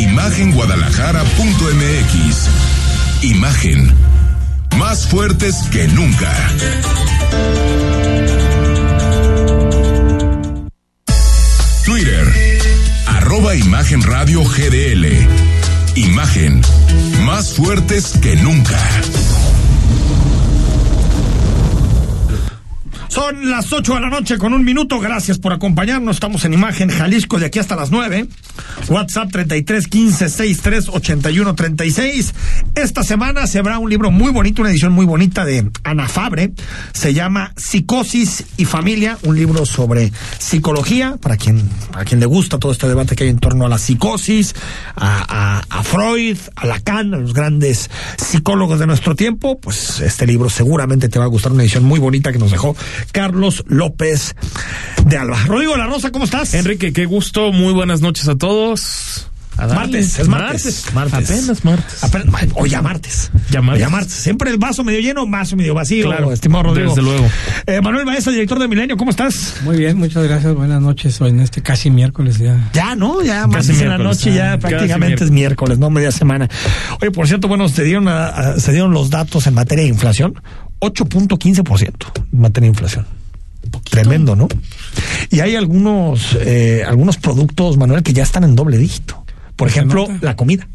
Imagenguadalajara.mx Imagen más fuertes que nunca Twitter arroba Imagen Radio GDL Imagen más fuertes que nunca Son las 8 de la noche con un minuto. Gracias por acompañarnos. Estamos en Imagen Jalisco de aquí hasta las 9. WhatsApp 33 15 63 81 36. Esta semana se habrá un libro muy bonito, una edición muy bonita de Ana Fabre. Se llama Psicosis y Familia, un libro sobre psicología, para quien, para quien le gusta todo este debate que hay en torno a la psicosis, a, a, a Freud, a Lacan, a los grandes psicólogos de nuestro tiempo. Pues este libro seguramente te va a gustar, una edición muy bonita que nos dejó Carlos López de Alba. Rodrigo La Rosa, ¿cómo estás? Enrique, qué gusto, muy buenas noches a todos. Martes, es martes. martes. Apenas martes. Apenas, o ya martes. Ya martes. O ya martes. Siempre el vaso medio lleno, vaso medio vacío. Claro, estimado Rodrigo. Desde luego. Eh, Manuel Baeza, director de Milenio, ¿cómo estás? Muy bien, muchas gracias. Buenas noches. Hoy en este casi miércoles ya. Ya, ¿no? Ya martes en la noche, ya prácticamente es miércoles, no media semana. Oye, por cierto, bueno, se dieron, a, a, se dieron los datos en materia de inflación. 8.15% en materia de inflación. Tremendo, ¿no? Y hay algunos, eh, algunos productos, Manuel, que ya están en doble dígito. Por ejemplo, la comida.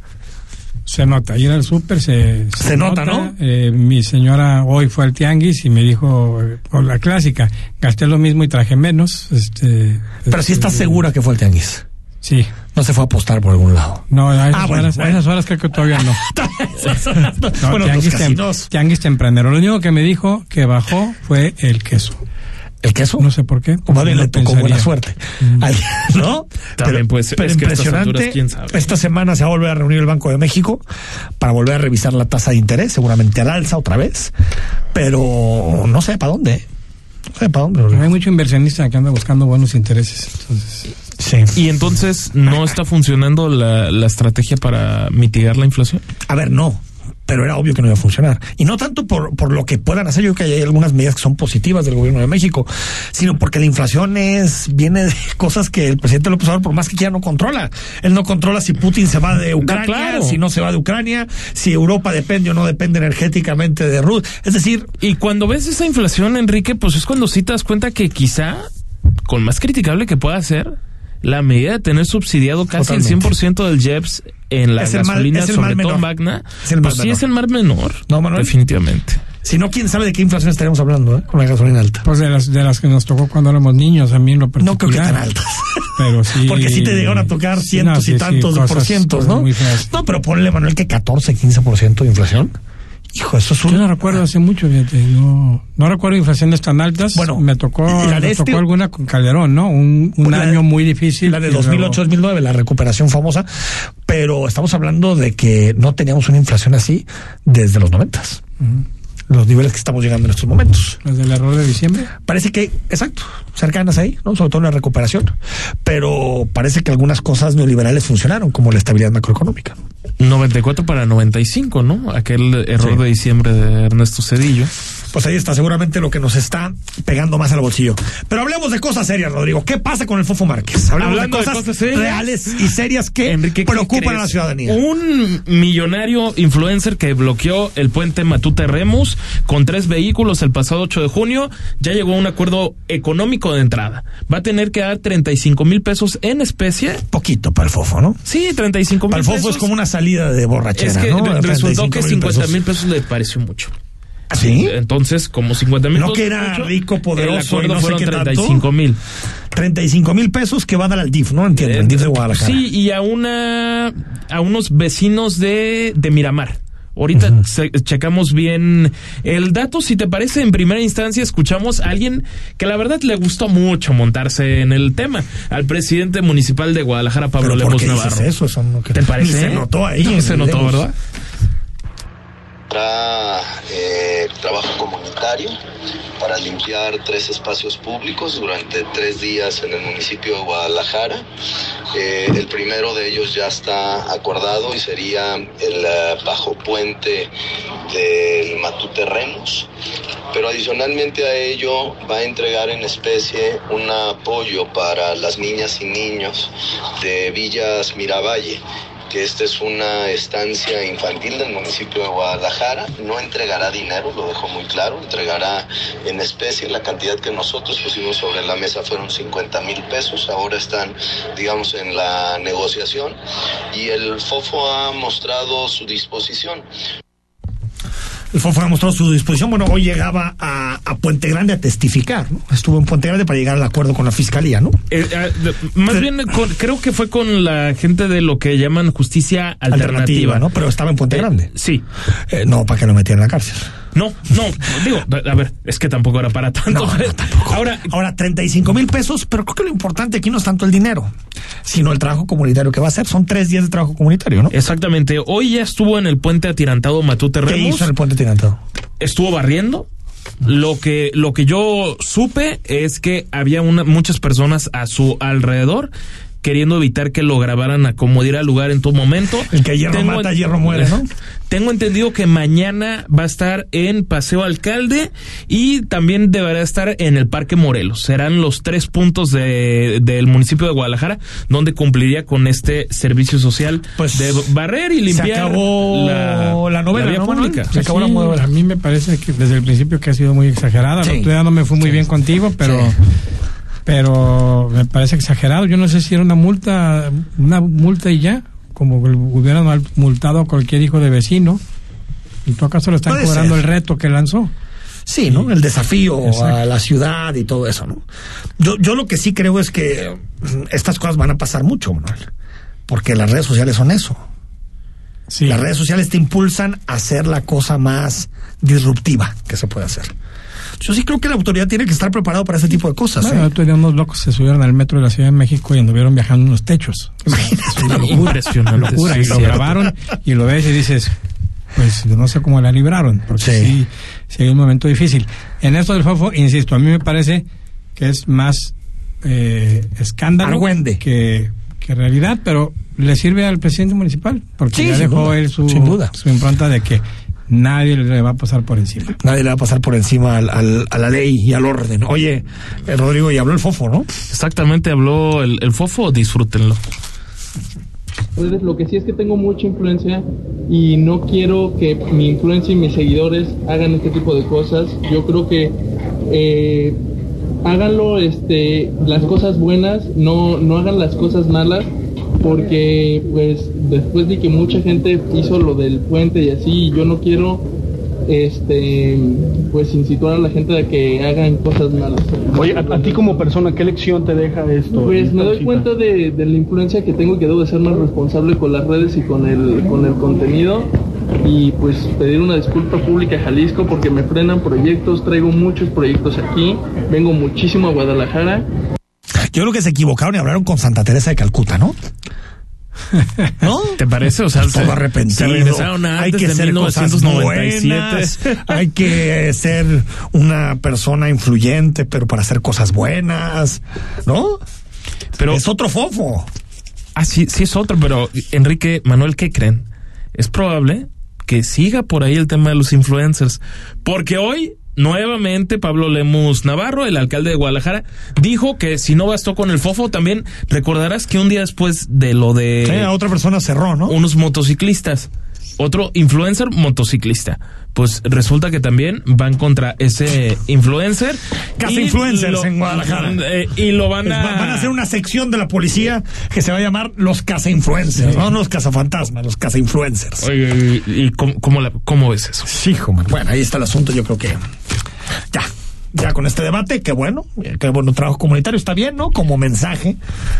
Se nota, ayer al súper se, se, se, nota, ¿no? Eh, mi señora hoy fue al tianguis y me dijo, con la clásica, gasté lo mismo y traje menos. Este, Pero si estás segura que fue al tianguis. Sí. No se fue a apostar por algún lado. No, a esas, Ah, bueno, horas, a bueno. esas horas creo que todavía no. No, bueno, tianguis, tem- tianguis temprano. Lo único que me dijo que bajó fue el queso. ¿El queso? No sé por qué. O más bien No le tocó pensaría. buena suerte. Al- ¿No? También puede ser. Pero Es que a estas impresionante. alturas, quién sabe. Esta semana se va a volver a reunir el Banco de México para volver a revisar la tasa de interés, seguramente al alza otra vez. Pero no sé para dónde. ¿eh? No sé para dónde. Pero hay mucho inversionista que anda buscando buenos intereses. Entonces, Sí. Y entonces, ¿no está funcionando la, la estrategia para mitigar la inflación? A ver, no. Pero era obvio que no iba a funcionar. Y no tanto por, por lo que puedan hacer, yo creo que hay algunas medidas que son positivas del gobierno de México, sino porque la inflación es, viene de cosas que el presidente López Obrador, por más que quiera, no controla. Él no controla si Putin se va de Ucrania, claro. si no se va de Ucrania, si Europa depende o no depende energéticamente de Rusia. Es decir, Y cuando ves esa inflación, Enrique, pues es cuando sí te das cuenta que quizá, con más criticable que pueda ser, la medida de tener subsidiado casi el Totalmente. 100% del JEPS en la Es el mal- gasolina, es el sobre mal todo. Magna, Es el mal pues sí es el mar menor. No, Manuel. Definitivamente. si no, quién sabe de qué inflación estaríamos hablando, ¿eh? con la gasolina alta. pues de las, de las que nos tocó cuando éramos niños, a mí en lo particular. No creo que tan altas. Pero sí. Porque sí te llegaron a tocar Sí, cientos no, sí, y tantos cosas- por cientos, ¿no? No, pero ponle, Manuel, que 14, 15% de inflación. Hijo, eso es un... Yo no recuerdo hace mucho, fíjate, no, no recuerdo inflaciones tan altas. Bueno, me tocó, y la de me este- tocó alguna con Calderón, ¿no? Un, un La de- año muy difícil. La de y luego- 2008-2009, la recuperación famosa, pero estamos hablando de que no teníamos una inflación así desde los noventas. Los niveles que estamos llegando en estos momentos. Las del error de diciembre. Parece que, exacto, cercanas ahí, ¿no? Sobre todo en la recuperación. Pero parece que algunas cosas neoliberales funcionaron, como la estabilidad macroeconómica. 94 para 95, ¿no? Aquel error Sí. de diciembre de Ernesto Cedillo. Pues ahí está seguramente lo que nos está pegando más al bolsillo. Pero hablemos de cosas serias, Rodrigo. ¿Qué pasa con el Fofo Márquez? Hablemos Hablando de de cosas, serias. reales y serias que Enrique, ¿qué preocupan a la ciudadanía. Un millonario influencer que bloqueó el puente Matute Remus con tres vehículos el pasado 8 de junio ya llegó a un acuerdo económico de entrada. Va a tener que dar 35 mil pesos en especie. Poquito para el Fofo, ¿no? Sí, 35 mil Para el pesos. Fofo es como una salida de borrachera, Es que ¿no? re- resultó que 35,000 50 mil pesos le pareció mucho. ¿Ah, ¿Sí? Entonces, como 50 mil No que era mucho, rico, poderoso El acuerdo y no sé fueron qué tanto. 35 mil. 35 mil pesos que va a dar al DIF, ¿no? Entiendo, el DIF de Guadalajara. Sí, y a una a unos vecinos de, de Miramar. Ahorita se- checamos bien el dato. Si te parece, en primera instancia escuchamos a alguien que la verdad le gustó mucho montarse en el tema, al presidente municipal de Guadalajara, Pablo Pero ¿por Lemos qué dices Navarro. eso? Eso no- ¿Te parece? Ni se notó ahí. No se notó, Lemos. ¿verdad? Eh, trabajo comunitario para limpiar tres espacios públicos durante tres días en el municipio de Guadalajara. Eh, el primero de ellos ya está acordado y sería el eh, bajo puente del Matute Remos. Pero adicionalmente a ello va a entregar en especie un apoyo para las niñas y niños de Villas Miravalle que esta es una estancia infantil del municipio de Guadalajara. No entregará dinero, lo dejo muy claro, entregará en especie. La cantidad que nosotros pusimos sobre la mesa fueron 50 mil pesos, ahora están, digamos, en la negociación y el FOFO ha mostrado su disposición. Ha mostrado su disposición. Bueno, hoy llegaba a, a Puente Grande a testificar, ¿no? Estuvo en Puente Grande para llegar al acuerdo con la fiscalía, ¿no? Eh, eh, más bien, con- creo que fue con la gente de lo que llaman justicia alternativa. ¿no? Pero estaba en Puente Eh, Grande. sí. Eh, no, para que lo metieran en la cárcel. No, no, digo, a ver, es que tampoco era para tanto. No, no, tampoco. Ahora, Ahora, 35 mil pesos, pero creo que lo importante aquí no es tanto el dinero, sino el trabajo comunitario que va a hacer. Son tres días de trabajo comunitario, ¿no? exactamente, hoy ya estuvo en el puente atirantado Matute ¿Qué Remus, hizo en el puente tirantado? estuvo barriendo. Lo que, lo que yo supe es que había una, muchas personas a su alrededor queriendo evitar que lo grabaran a como diera lugar en todo momento. El que hierro mata, hierro muere, ¿no? Tengo entendido que mañana va a estar en Paseo Alcalde y también deberá estar en el Parque Morelos. Serán los tres puntos de, del municipio de Guadalajara donde cumpliría con este servicio social Pues, de barrer y se limpiar acabó la novela, vía ¿no, Manuel? pública. Se acabó la novela. A mí me parece que desde el principio que ha sido muy exagerada. Sí. No me fue muy bien contigo, pero Sí. Pero me parece exagerado. Yo no sé si era una multa, una multa y ya, como hubieran multado a cualquier hijo de vecino. ¿Y tú acaso le están Puede cobrando ser. el reto que lanzó? Sí, ¿no? El desafío Exacto. a la ciudad y todo eso, ¿no? Yo, yo lo que sí creo es que estas cosas van a pasar mucho, Manuel. Porque las redes sociales son eso. Sí. Las redes sociales te impulsan a hacer la cosa más disruptiva que se puede hacer. Yo sí creo que la autoridad tiene que estar preparado para ese tipo de cosas. Bueno, ¿eh? día unos locos se subieron al metro de la Ciudad de México y anduvieron viajando en unos techos. Imagínate. Es una locura. Impresionante, Una locura. sí, y lo cierto. grabaron y lo ves y dices, pues no sé cómo la libraron, porque Sí. sí, sí hay un momento difícil. En esto del FOFO, insisto, a mí me parece que es más eh, escándalo Argüende. que, que realidad, pero le sirve al presidente municipal, porque Sí, ya dejó duda, él su, sin duda. su impronta de que nadie le va a pasar por encima. Nadie le va a pasar por encima al- al- a la ley y al orden. Oye, eh, Rodrigo, y habló el fofo, ¿no? Exactamente, habló el, el fofo, disfrútenlo. redes, lo que sí es que tengo mucha influencia y no quiero que mi influencia y mis seguidores hagan este tipo de cosas. Yo creo que eh, háganlo este, las cosas buenas, no, no hagan las cosas malas, porque pues después de que mucha gente hizo lo del puente y así, yo no quiero este pues incitar a la gente a que hagan cosas malas. Oye, a, a ti como persona, ¿qué lección te deja esto? Pues me doy cuenta de, de la influencia que tengo y que debo de ser más responsable con las redes y con el, con el contenido y pues pedir una disculpa pública a Jalisco porque me frenan proyectos, traigo muchos proyectos aquí, vengo muchísimo a Guadalajara Yo creo que se equivocaron y hablaron con Santa Teresa de Calcuta, ¿no? ¿No? ¿Te parece? O sea, Todo se- arrepentido. se regresaron hay que ser cosas 1997. buenas, hay que ser una persona influyente, pero para hacer cosas buenas, ¿no? Pero es otro fofo. Ah, sí, sí es otro, pero Enrique, Manuel, ¿qué creen? Es probable que siga por ahí el tema de los influencers, porque hoy nuevamente Pablo Lemus Navarro, el alcalde de Guadalajara, dijo que si no bastó con el fofo, también recordarás que un día después de lo de Sí, a otra persona cerró, ¿no? unos motociclistas, otro influencer motociclista. Pues resulta que también van contra ese influencer. Casa y influencers lo- en Guadalajara. eh, y lo van a... Va- Van a hacer una sección de la policía que se va a llamar los casa influencers, no los cazafantasmas, los casa influencers. Oye, ¿y, y cómo, cómo la- cómo ves eso? Sí, hijo, man. Bueno, ahí está el asunto, yo creo que ya. Ya con este debate, que bueno, que bueno, trabajo comunitario está bien, ¿no? Como mensaje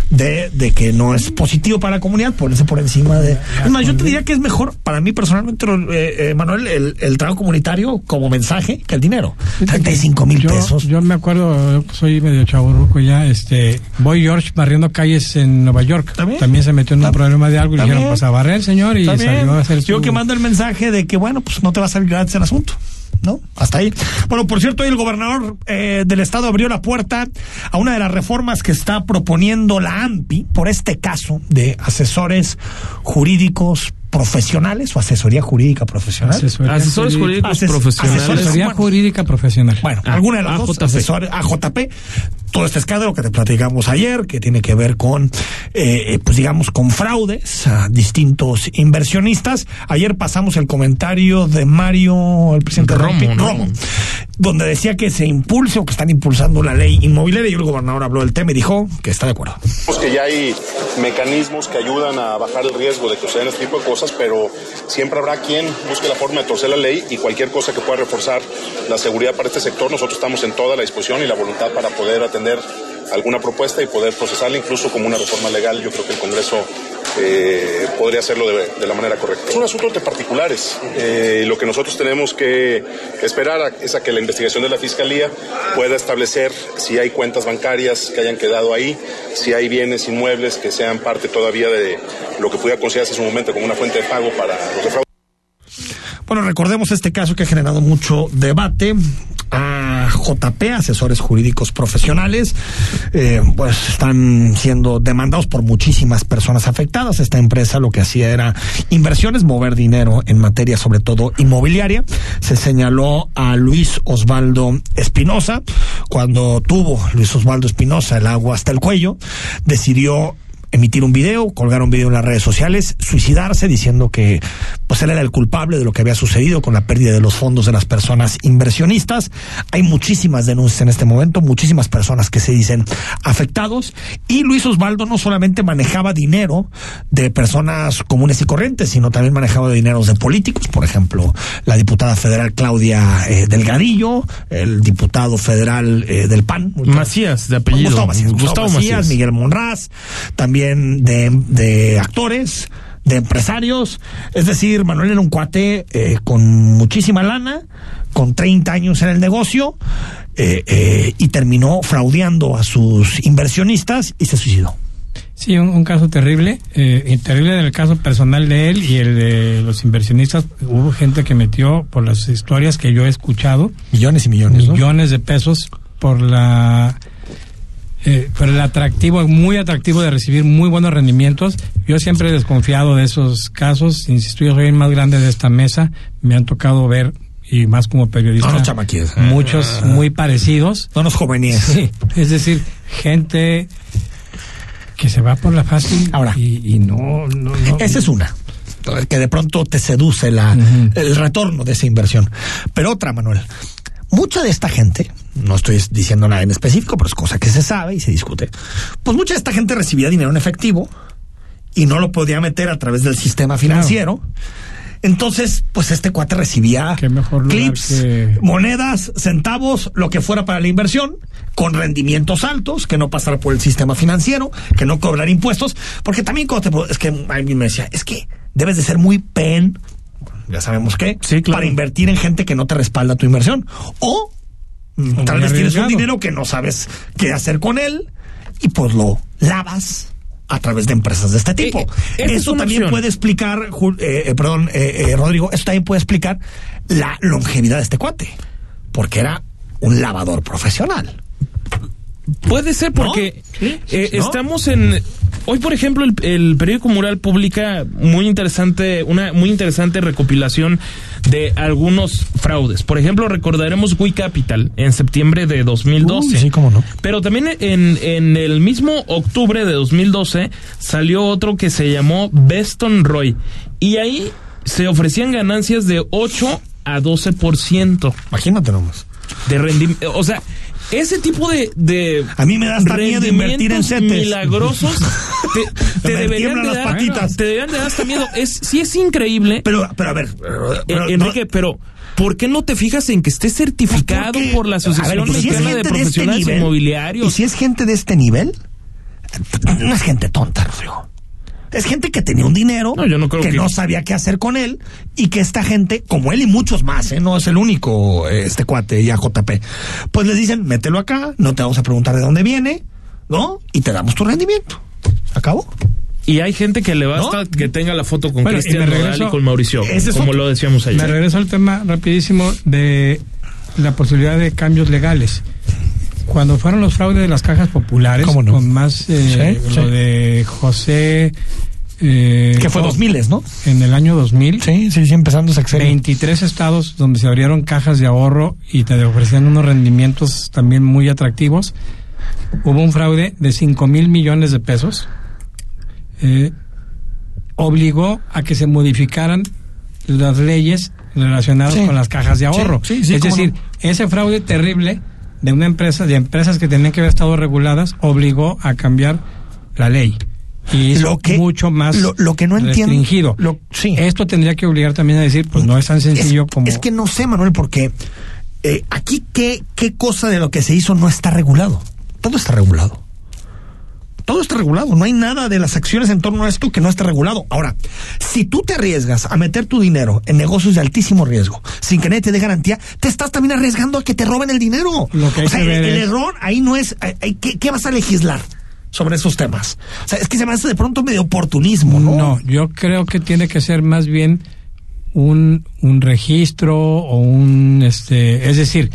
de, de que no es positivo para la comunidad, ponerse por encima de... Es más, yo te diría que es mejor, para mí personalmente, eh, eh, Manuel, el, el, trabajo comunitario como mensaje que el dinero. 35 mil pesos. Yo me acuerdo, soy medio chaburruco ya, este, Boy George barriendo calles en Nueva York. ¿También? También se metió en un problema de algo y dijeron, pues a barrer, señor, y salió a hacer Yo que mando el mensaje de que, bueno, pues no te va a salir gratis el asunto. ¿No? Hasta ahí. Bueno, por cierto, el gobernador eh, del estado abrió la puerta a una de las reformas que está proponiendo la AMPI por este caso de asesores jurídicos profesionales o asesoría jurídica profesional. Asesoría Asesores jurídicos profesionales. Asesoría jurídica profesional. Bueno, alguna de las dos, asesores, AJP. Todo este escándalo que te platicamos ayer, que tiene que ver con, eh, pues digamos, con fraudes a distintos inversionistas. Ayer pasamos el comentario de Mario, el presidente Romo, Romo donde decía que se impulse o que están impulsando la ley inmobiliaria y el gobernador habló del tema y dijo que está de acuerdo. Que ya hay mecanismos que ayudan a bajar el riesgo de que suceden este tipo de cosas, pero siempre habrá quien busque la forma de torcer la ley y cualquier cosa que pueda reforzar la seguridad para este sector, nosotros estamos en toda la disposición y la voluntad para poder atender alguna propuesta y poder procesarla incluso como una reforma legal. Yo creo que el Congreso eh, podría hacerlo de, la manera correcta. Es un asunto de particulares. Eh, lo que nosotros tenemos que esperar es a que la investigación de la Fiscalía pueda establecer si hay cuentas bancarias que hayan quedado ahí, si hay bienes inmuebles que sean parte todavía de lo que pudiera considerarse en su momento como una fuente de pago para los defraudados. Bueno, recordemos este caso que ha generado mucho debate JP, asesores jurídicos profesionales, eh, pues están siendo demandados por muchísimas personas afectadas. Esta empresa lo que hacía era inversiones, mover dinero en materia sobre todo inmobiliaria. Se señaló a Luis Osvaldo Espinosa. Cuando tuvo Luis Osvaldo Espinosa el agua hasta el cuello, decidió emitir un video, colgar un video en las redes sociales, suicidarse diciendo que pues él era el culpable de lo que había sucedido con la pérdida de los fondos de las personas inversionistas. Hay muchísimas denuncias en este momento, muchísimas personas que se dicen afectados. Y Luis Osvaldo no solamente manejaba dinero de personas comunes y corrientes, sino también manejaba dineros de políticos, por ejemplo, la diputada federal Claudia eh, Delgadillo, el diputado federal eh, del PAN, Macías de apellido, Gustavo Macías, Gustavo Macías, Miguel Monraz, también de, de actores, de empresarios. Es decir, Manuel era un cuate eh, con muchísima lana, con 30 años en el negocio, eh, eh, y terminó fraudeando a sus inversionistas y se suicidó. Sí, un, caso terrible, eh, terrible en el caso personal de él y el de los inversionistas. Hubo gente que metió, por las historias que yo he escuchado, millones y millones, millones de pesos por la eh, por el atractivo, muy atractivo de recibir muy buenos rendimientos. Yo siempre he desconfiado de esos casos. Insisto, yo soy el más grande de esta mesa. Me han tocado ver, y más como periodista, muchos muy parecidos. No nos jóvenes. es decir, gente que se va por la fácil Ahora, y, no, no, Esa es una que de pronto te seduce la, el retorno de esa inversión. Pero otra, Manuel, mucha de esta gente, no estoy diciendo nada en específico, pero es cosa que se sabe y se discute, pues mucha de esta gente recibía dinero en efectivo y no lo podía meter a través del sistema financiero. Entonces, pues este cuate recibía clips, monedas, centavos, lo que fuera para la inversión, con rendimientos altos, que no pasara por el sistema financiero, que no cobrar impuestos, porque también cuando es que alguien me decía, es que debes de ser muy pen ya sabemos qué, para invertir en gente que no te respalda tu inversión. O mm, tal vez tienes un dinero que no sabes qué hacer con él y pues lo lavas a través de empresas de este eh, tipo. Eh, eso también puede explicar, eh, perdón, Rodrigo, eso también puede explicar la longevidad de este cuate, porque era un lavador profesional. Puede ser porque estamos en Hoy, por ejemplo, el, periódico Mural publica muy interesante, una muy interesante recopilación de algunos fraudes. Por ejemplo, recordaremos We Capital en septiembre de 2012. sí, cómo no. Pero también en, en el mismo octubre de 2012 salió otro que se llamó Beston Roy. Y ahí se ofrecían ganancias de 8 a 12%. Imagínate nomás. De rendimiento. O sea, ese tipo de, de a mí me da hasta miedo invertir en CETES milagrosos te, te deberían de las dar, patitas. te deberían de dar hasta miedo. Es, sí es increíble, Pero, pero a ver, pero- eh, pero- Enrique, pero ¿por qué no te fijas en que esté certificado Porque, por la Asociación ver, y si Mexicana de gente de este Profesionales nivel, Inmobiliarios? Y si es gente de este nivel, no es gente tonta, Rodrigo. Es gente que tenía un dinero, No, yo no creo que, que- no sabía qué hacer con él, y que esta gente, como él y muchos más, ¿eh? no es el único, este cuate y AJP, pues les dicen, mételo acá, no te vamos a preguntar de dónde viene, ¿no? Y te damos tu rendimiento. ¿Acabó? Y hay gente que le basta ¿No? que tenga la foto con Bueno, Cristian me regreso- y con Mauricio, Ese como otro. lo decíamos Me ayer. regreso al tema rapidísimo de la posibilidad de cambios legales. Cuando fueron los fraudes de las cajas populares, con más eh, Sí, lo sí. de José... eh, Que fue oh, 2000, ¿no? En el año 2000, Sí, sí, sí, empezando sexenio. 23 estados donde se abrieron cajas de ahorro y te ofrecían unos rendimientos también muy atractivos. Hubo un fraude de 5 mil millones de pesos. Eh, obligó a que se modificaran las leyes relacionadas Sí. con las cajas de ahorro. Sí, sí, es decir, no. ese fraude terrible de una empresa, de empresas que tenían que haber estado reguladas, obligó a cambiar la ley. Y hizo Lo que- mucho más lo- lo que no entiendo- restringido. lo- sí. Esto tendría que obligar también a decir, pues no es tan sencillo es, como... es que no sé, Manuel, porque eh, aquí qué, qué cosa de lo que se hizo no está regulado. Todo está regulado. Todo está regulado. No hay nada de las acciones en torno a esto que no esté regulado. Ahora, si tú te arriesgas a meter tu dinero en negocios de altísimo riesgo, sin que nadie te dé garantía, te estás también arriesgando a que te roben el dinero. Lo que hay o sea, que el, ver el es- error ahí no es. eh, eh, ¿qué, qué vas a legislar sobre esos temas? O sea, es que se me hace de pronto medio oportunismo, ¿no? No, yo creo que tiene que ser más bien un, un registro o un, este, es decir,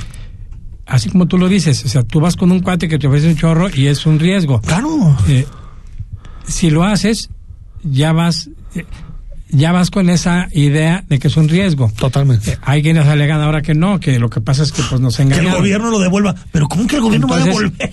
así como tú lo dices, o sea, tú vas con un cuate que te ofrece un chorro y es un riesgo. Claro. Eh, si lo haces, ya vas, eh, ya vas con esa idea de que es un riesgo. Totalmente. Eh, hay quienes alegan ahora que no, que lo que pasa es que pues nos Que el gobierno lo devolva. Pero ¿cómo que el gobierno va a Entonces, devolver?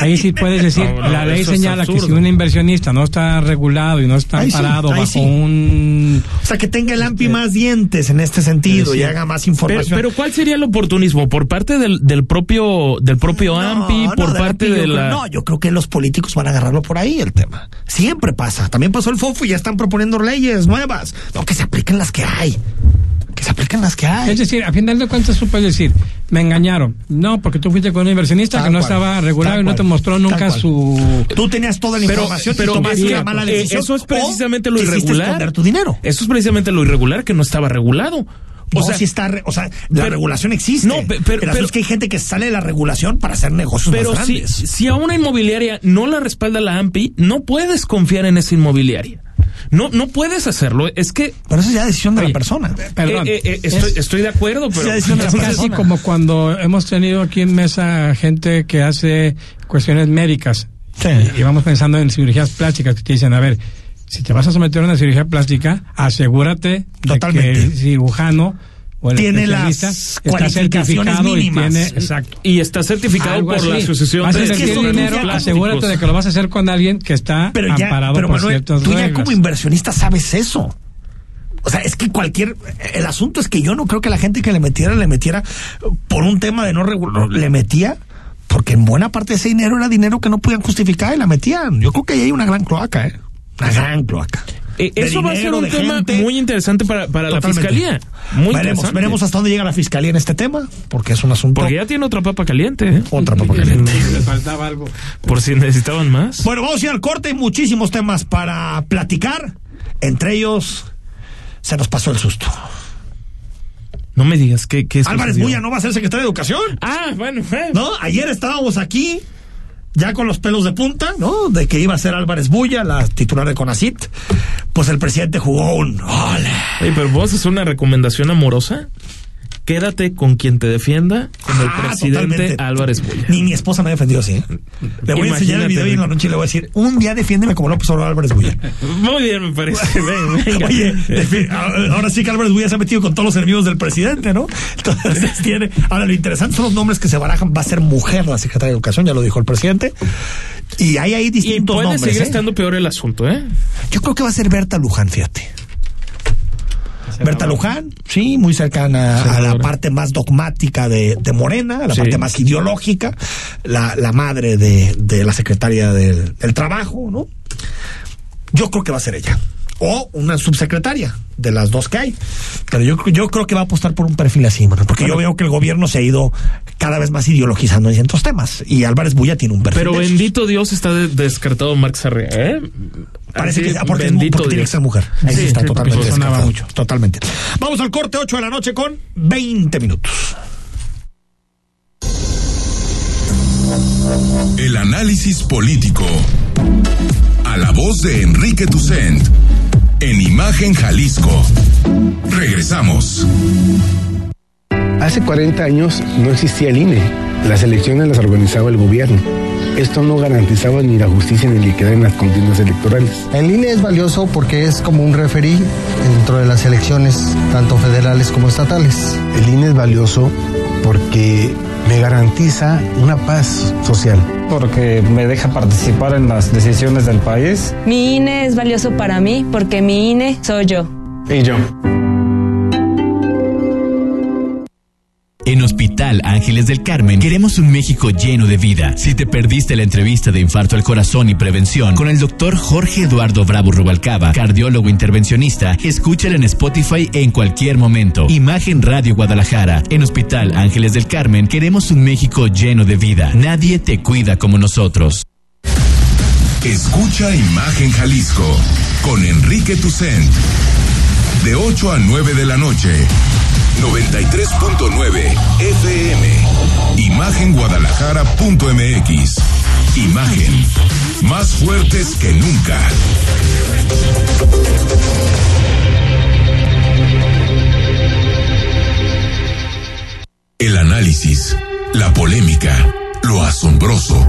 Ahí sí puedes decir, No, no, la ley señala que si un inversionista no está regulado y no está Ahí sí, amparado ahí bajo sí. un O sea, que tenga el AMPI más dientes en este sentido Sí. y haga más Pero, información. pero ¿cuál sería el oportunismo? ¿Por parte del, del propio del propio No, AMPI? no, ¿Por parte AMPI de creo- la...? No, yo creo que los políticos van a agarrarlo por ahí el tema. Siempre pasa. También pasó el FOFO y ya están proponiendo leyes nuevas. No, que se apliquen las que hay. Que se apliquen las que hay. Es decir, a final de cuentas tú puedes decir, me engañaron. No, porque tú fuiste con un inversionista Tal que no cual, estaba regulado tal y no te mostró nunca su... Tú tenías toda la Pero, información pero y tomaste una mala eh, decisión. eso es precisamente lo irregular. tu dinero. Eso es precisamente lo irregular que no estaba regulado. O sea, si está, re- o sea, la pero- regulación existe. No, pe- pero- es que hay gente que sale de la regulación para hacer negocios pero más si, grandes. si a una inmobiliaria no la respalda la AMPI, no puedes confiar en esa inmobiliaria. No, no puedes hacerlo. Es que Pero eso es ya decisión de Oye, la persona. Perdón. eh, eh, eh, estoy, Es- estoy de acuerdo, pero ya decisión de la Es persona. casi como cuando hemos tenido aquí en mesa gente que hace cuestiones médicas. Sí. Y vamos pensando en cirugías plásticas que te dicen, a ver, si te vas a someter a una cirugía plástica, asegúrate de Totalmente. que el cirujano o el Tiene las está cualificaciones certificado y mínimas. tiene, exacto. y está certificado Algo por la así. Asociación Vas a de Es que dinero, ya- asegúrate de que lo vas a hacer con alguien que está pero ya, amparado pero por Manuel, ciertas tú ya reglas. como inversionista sabes eso. O sea, es que cualquier. El asunto es que yo no creo que la gente que le metiera, le metiera por un tema de no regular, le metía. Porque en buena parte de ese dinero era dinero que no podían justificar y la metían. Yo creo que ahí hay una gran cloaca, ¿eh? Una gran cloaca. Eh, De eso va a ser un tema gente. muy interesante para, para la fiscalía. Muy veremos, interesante. veremos hasta dónde llega la fiscalía en este tema, porque es un asunto. Porque ya tiene otra papa caliente. ¿eh? Otra papa caliente. Le faltaba algo. Por si necesitaban más. Bueno, vamos a ir al corte. Hay muchísimos temas para platicar. Entre ellos, se nos pasó el susto. No me digas qué, qué Álvarez sucedió? Buya no va a ser secretario de Educación. Ah, bueno. eh. ¿No? Ayer estábamos aquí, ya con los pelos de punta, ¿no? De que iba a ser Álvarez Buya, la titular de Conacit. Pues el presidente jugó un. ¡Ole! Oye, pero vos es una recomendación amorosa. Quédate con quien te defienda, como el Ah, presidente totalmente. Álvarez Bulla. Ni mi esposa me ha defendido así. ¿eh? Le voy a enseñar el video y en la noche le voy a decir: un día defiéndeme como López Obrador Álvarez Buya. Muy bien, me parece. Ven, venga. Oye, ahora sí que Álvarez Buya se ha metido con todos los enemigos del presidente, ¿no? Entonces tiene. Ahora, lo interesante son los nombres que se barajan. Va a ser mujer la secretaria de Educación, ya lo dijo el presidente. Y hay ahí y distintos puede nombres. seguir ¿eh? estando peor el asunto, ¿eh? Yo creo que va a ser Berta Luján, fíjate. Berta Luján, sí, muy cercana a la parte más dogmática de, de Morena, a la Sí. parte más ideológica, la, la madre de, de la secretaria del, del Trabajo, ¿no? Yo creo que va a ser ella. O una subsecretaria de las dos que hay. Pero yo, yo creo que va a apostar por un perfil así, mano, porque yo veo que el gobierno se ha ido cada vez más ideologizando en ciertos temas. Y Álvarez Bulla tiene un perfil. Pero de esos. bendito Dios está de- descartado Marx Sarria, ¿eh? Parece Así, que porque, es porque tiene que ser mujer. Ahí sí, Sí, está sí, totalmente descartado. mucho. Totalmente. Vamos al corte, 8 de la noche con 20 minutos. El análisis político. A la voz de Enrique Tucent. En Imagen Jalisco. Regresamos. Hace 40 años no existía el INE. Las elecciones las organizaba el gobierno. Esto no garantizaba ni la justicia ni la equidad en las contiendas electorales. El INE es valioso porque es como un referí dentro de las elecciones, tanto federales como estatales. El INE es valioso porque me garantiza una paz social. Porque me deja participar en las decisiones del país. Mi INE es valioso para mí porque mi INE soy yo. Y yo. En Hospital Ángeles del Carmen queremos un México lleno de vida. Si te perdiste la entrevista de infarto al corazón y prevención con el doctor Jorge Eduardo Bravo Rubalcaba, cardiólogo intervencionista, escúchala en Spotify en cualquier momento. Imagen Radio Guadalajara. En Hospital Ángeles del Carmen queremos un México lleno de vida. Nadie te cuida como nosotros. Escucha Imagen Jalisco con Enrique Tucent. De 8 a 9 de la noche. 93.9 FM. Imagenguadalajara.mx. Imagen. Más fuertes que nunca. El análisis, la polémica, lo asombroso,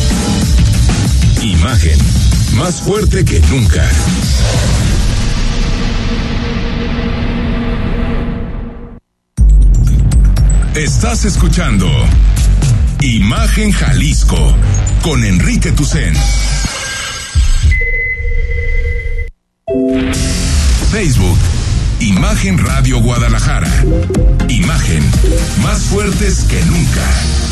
Imagen, más fuerte que nunca. Estás escuchando Imagen Jalisco con Enrique Tucen. Facebook, Imagen Radio Guadalajara. Imagen, más fuertes que nunca.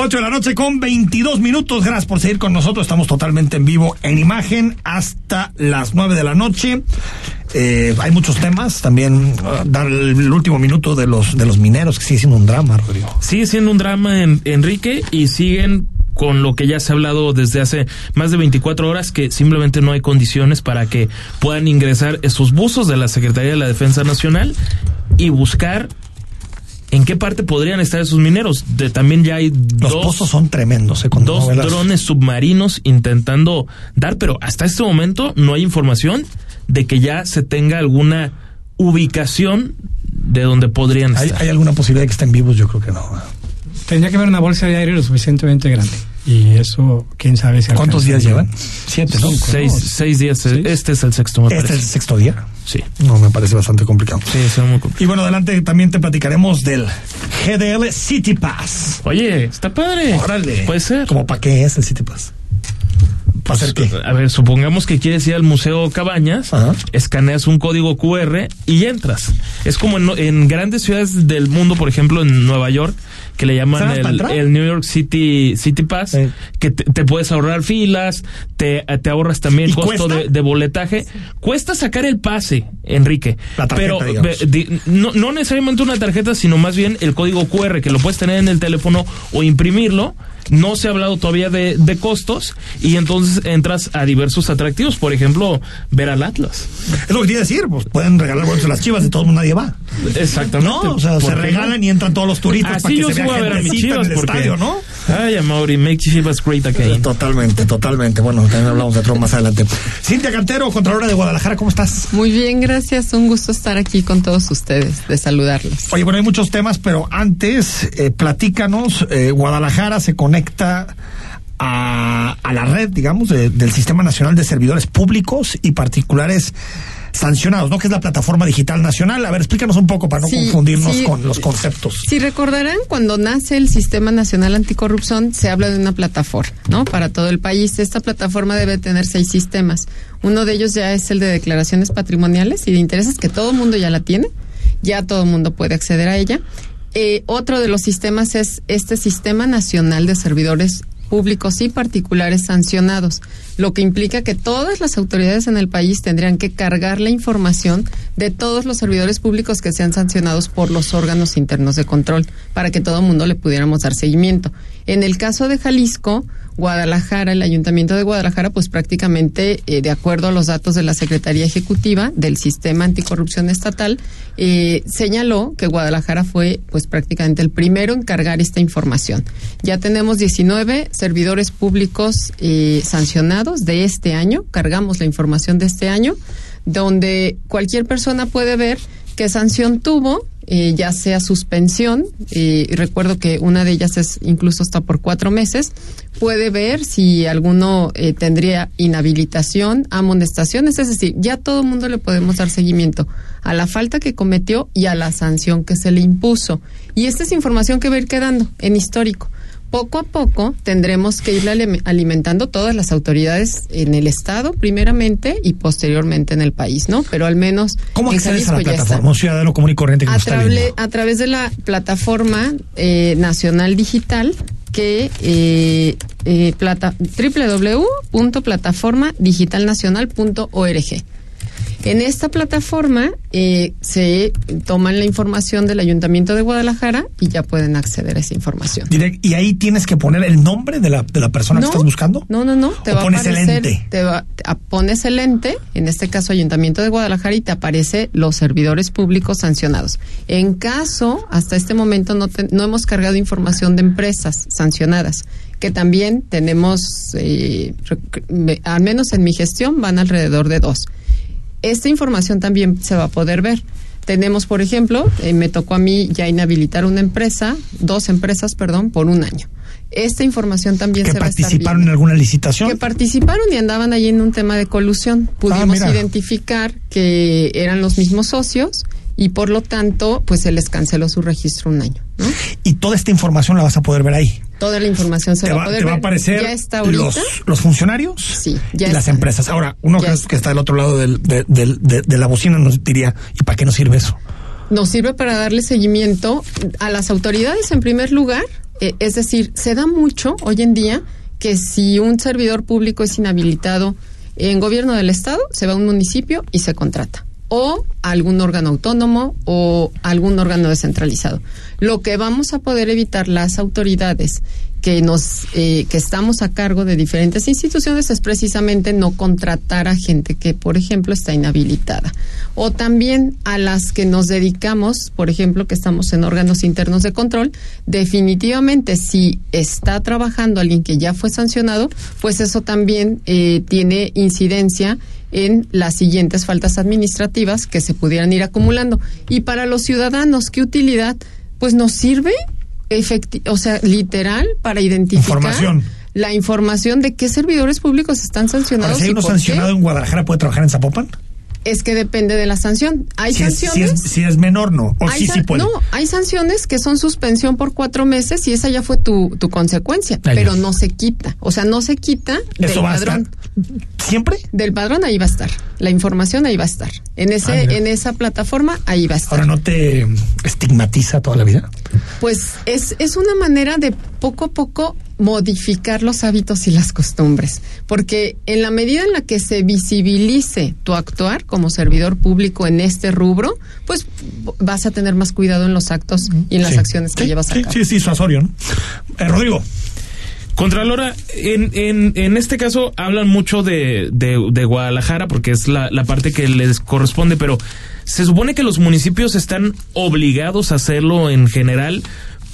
8 de la noche con 22 minutos. Gracias por seguir con nosotros. Estamos totalmente en vivo en imagen hasta las 9 de la noche. Eh, hay muchos temas. También uh, dar el último minuto de los de los mineros, que sigue siendo un drama, Rodrigo. Sigue siendo un drama, en, Enrique, y siguen con lo que ya se ha hablado desde hace más de 24 horas, que simplemente no hay condiciones para que puedan ingresar esos buzos de la Secretaría de la Defensa Nacional y buscar en qué parte podrían estar esos mineros. De, también ya hay Los dos, pozos son tremendos, ¿eh? Dos drones submarinos intentando dar, pero hasta este momento no hay información de que ya se tenga alguna ubicación de donde podrían ¿Hay, estar. hay alguna posibilidad de que estén vivos? Yo creo que no. Tendría que haber una bolsa de aire lo suficientemente grande. Y eso, quién sabe si ¿Cuántos días llevan? Siete, ¿no? Seis, seis días. Este es el sexto, me ¿Este es el sexto día? Sí. No, me parece bastante complicado. Sí, es muy complicado. Y bueno, adelante también te platicaremos del GDL City Pass. Oye, está padre. Órale. Puede ser. ¿Cómo para qué es el City Pass? ¿Para hacer qué? A ver, supongamos que quieres ir al Museo Cabañas, escaneas un código QR y entras. Es como en, en grandes ciudades del mundo, por ejemplo, en Nueva York, que le llaman ¿Sabes para el, el New York City City Pass, que te, te puedes ahorrar filas, te, te ahorras también ¿Y costo de, de boletaje. Cuesta sacar el pase, Enrique. La tarjeta, pero di- no, no necesariamente una tarjeta, sino más bien el código QR, que lo puedes tener en el teléfono o imprimirlo. No se ha hablado todavía de, de costos y entonces entras a diversos atractivos, por ejemplo, ver al Atlas. Es lo que te iba a decir, pues pueden regalar boletos a las chivas y todo el mundo nadie va. Exactamente. No, o sea, se ¿Por qué regalan y entran todos los turistas para Así que yo se sí vea voy a ver a mis gentecita en chivas el porque... estadio, ¿no? Ay, Amaury, make chivas great again. Totalmente, totalmente. Bueno, también hablamos de otro más adelante. Cintia Cantero, Contralora de Guadalajara, ¿cómo estás? Muy bien, gracias. Un gusto estar aquí con todos ustedes, de saludarlos. Oye, bueno, hay muchos temas, pero antes, eh, platícanos, eh, Guadalajara se conecta a, a la red, digamos, de- del Sistema Nacional de Servidores Públicos y Particulares Sancionados, ¿no? Que es la plataforma digital nacional. A ver, explícanos un poco para no Sí, confundirnos sí. con los conceptos. Si recordarán, cuando nace el Sistema Nacional Anticorrupción, se habla de una plataforma, ¿no? Para todo el país. Esta plataforma debe tener seis sistemas. Uno de ellos ya es el de declaraciones patrimoniales y de intereses, que todo el mundo ya la tiene. Ya todo el mundo puede acceder a ella. Eh, otro de los sistemas es este Sistema Nacional de Servidores Públicos y Particulares Sancionados, lo que implica que todas las autoridades en el país tendrían que cargar la información de todos los servidores públicos que sean sancionados por los órganos internos de control, para que todo el mundo le pudiéramos dar seguimiento. En el caso de Jalisco, Guadalajara, el Ayuntamiento de Guadalajara, pues prácticamente, eh, de acuerdo a los datos de la Secretaría Ejecutiva del Sistema Anticorrupción Estatal, eh, señaló que Guadalajara fue, pues prácticamente el primero en cargar esta información. Ya tenemos 19 servidores públicos eh, sancionados de este año, cargamos la información de este año, donde cualquier persona puede ver qué sanción tuvo, eh, ya sea suspensión, eh, y recuerdo que una de ellas es incluso hasta por cuatro meses, puede ver si alguno eh, tendría inhabilitación, amonestaciones, es decir, ya todo el mundo le podemos dar seguimiento a la falta que cometió y a la sanción que se le impuso. Y esta es información que va a ir quedando en histórico. Poco a poco tendremos que irle alime- alimentando todas las autoridades en el Estado, primeramente, y posteriormente en el país, ¿no? Pero al menos ¿Cómo accedes a la plataforma? Un ciudadano común y corriente que A, está a través de la plataforma eh, nacional digital que eh, eh, plata, www.plataformadigitalnacional.org. En esta plataforma eh, se toman la información del Ayuntamiento de Guadalajara y ya pueden acceder a esa información. Direct- y ahí tienes que poner el nombre de la, de la persona No, que estás buscando. No, no, no. Te ¿O va pones a el aparecer, ente? Te va, te- a- pones el ente, en este caso Ayuntamiento de Guadalajara, y te aparece los servidores públicos sancionados. En caso, hasta este momento no, te- no hemos cargado información de empresas sancionadas, que también tenemos, eh, al menos en mi gestión, van alrededor de dos. Esta información también se va a poder ver. Tenemos, por ejemplo, eh, me tocó a mí ya inhabilitar una empresa, dos empresas, perdón, por un año. Esta información también se va a estar participaron en alguna licitación. que participaron y andaban allí en un tema de colusión. Pudimos mira. identificar que eran los mismos socios y por lo tanto, pues se les canceló su registro un año. ¿No? Y toda esta información la vas a poder ver ahí. Toda la información se te va, va, a poder te va a ver. aparecer Ya está los, los funcionarios Sí, y ya las está. empresas. Ahora, uno que, que está del otro lado del- de, del- de- de la bocina nos diría, ¿y para qué nos sirve eso? nos sirve para darle seguimiento a las autoridades en primer lugar. eh, es decir, se da mucho hoy en día que si un servidor público es inhabilitado en gobierno del Estado, se va a un municipio y se contrata. O algún órgano autónomo o algún órgano descentralizado. Lo que vamos a poder evitar las autoridades que nos eh, que estamos a cargo de diferentes instituciones es precisamente no contratar a gente que por ejemplo está inhabilitada o también a las que nos dedicamos por ejemplo que estamos en órganos internos de control definitivamente si está trabajando alguien que ya fue sancionado pues eso también eh, tiene incidencia en las siguientes faltas administrativas que se pudieran ir acumulando y para los ciudadanos qué utilidad pues nos sirve efecti o sea, literal para identificar Información. la información de qué servidores públicos están Ahora, sancionados si hay y uno por sancionado qué. en Guadalajara, ¿puede trabajar en Zapopan? Es que depende de la sanción. Hay si, es, si, sanciones. es, si es menor, no. O hay sí, sí puede. No, hay sanciones que son suspensión por cuatro meses y esa ya fue tu, tu consecuencia, pero no se quita. O sea, no se quita Eso del va a padrón. ¿Siempre? Del padrón ahí va a estar. La información ahí va a estar. En ese, Ah, en esa plataforma ahí va a estar. Ahora no te estigmatiza toda la vida. Pues es, es una manera de poco a poco modificar los hábitos y las costumbres, porque en la medida en la que se visibilice tu actuar como servidor público en este rubro, pues vas a tener más cuidado en los actos y en las Sí. acciones que Sí, llevas a sí, cabo. Sí, sí, su Asorio, ¿no? Eh, Rodrigo. Contralora, en, en, en este caso hablan mucho de, de, de Guadalajara porque es la, la parte que les corresponde, pero se supone que los municipios están obligados a hacerlo en general.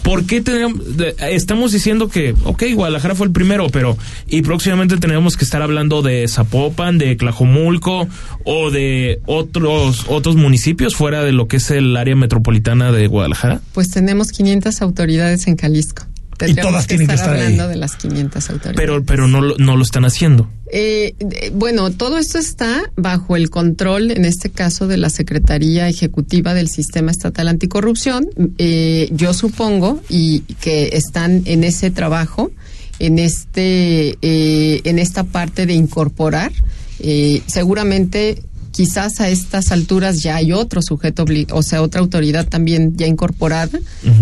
¿Por qué tenemos, estamos diciendo que, ok, Guadalajara fue el primero, pero y próximamente tenemos que estar hablando de Zapopan, de Tlajomulco o de otros otros municipios fuera de lo que es el área metropolitana de Guadalajara? Pues tenemos 500 autoridades en Jalisco. Tendríamos todas tienen que estar ahí. hablando de las 500 autoridades. Pero, pero no, lo- no lo están haciendo. Eh, eh, bueno, todo esto está bajo el control, en este caso, de la Secretaría Ejecutiva del Sistema Estatal Anticorrupción. Eh, yo supongo y que están en ese trabajo, en este, eh, en esta parte de incorporar. Eh, seguramente, quizás a estas alturas ya hay otro sujeto, o sea, otra autoridad también ya incorporada,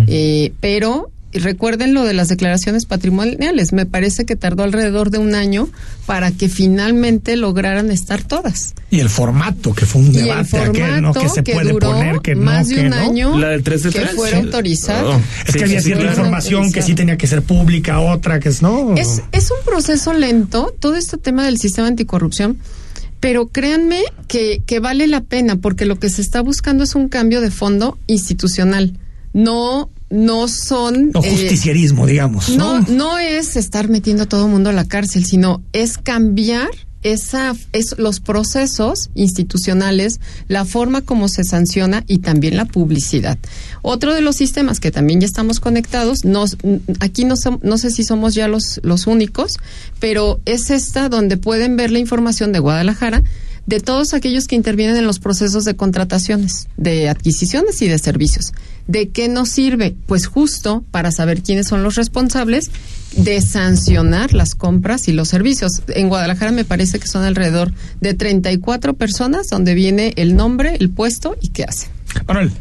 eh, pero y recuerden lo de las declaraciones patrimoniales. Me parece que tardó alrededor de un año para que finalmente lograran estar todas. Y el formato, que fue un Y el debate aquel, ¿no? Que se que puede duró poner, que no, más de que un no. año La del 3 de que 3, fuera sí. autorizada. Oh. Es Sí, que había sí, cierta sí. información que sí tenía que ser pública, otra que es no. Es, es un proceso lento, todo este tema del sistema anticorrupción, pero créanme que, que vale la pena, porque lo que se está buscando es un cambio de fondo institucional. No, no son. No eh, justicierismo, digamos. No, ¿no? no es estar metiendo a todo el mundo a la cárcel, sino es cambiar esa, es, los procesos institucionales, la forma como se sanciona y también la publicidad. Otro de los sistemas que también ya estamos conectados, nos, aquí no, no sé si somos ya los, los únicos, pero es esta donde pueden ver la información de Guadalajara de todos aquellos que intervienen en los procesos de contrataciones, de adquisiciones y de servicios. ¿De qué nos sirve? Pues justo para saber quiénes son los responsables de sancionar las compras y los servicios. En Guadalajara me parece que son alrededor de 34 personas donde viene el nombre, el puesto y qué hacen. Manuel.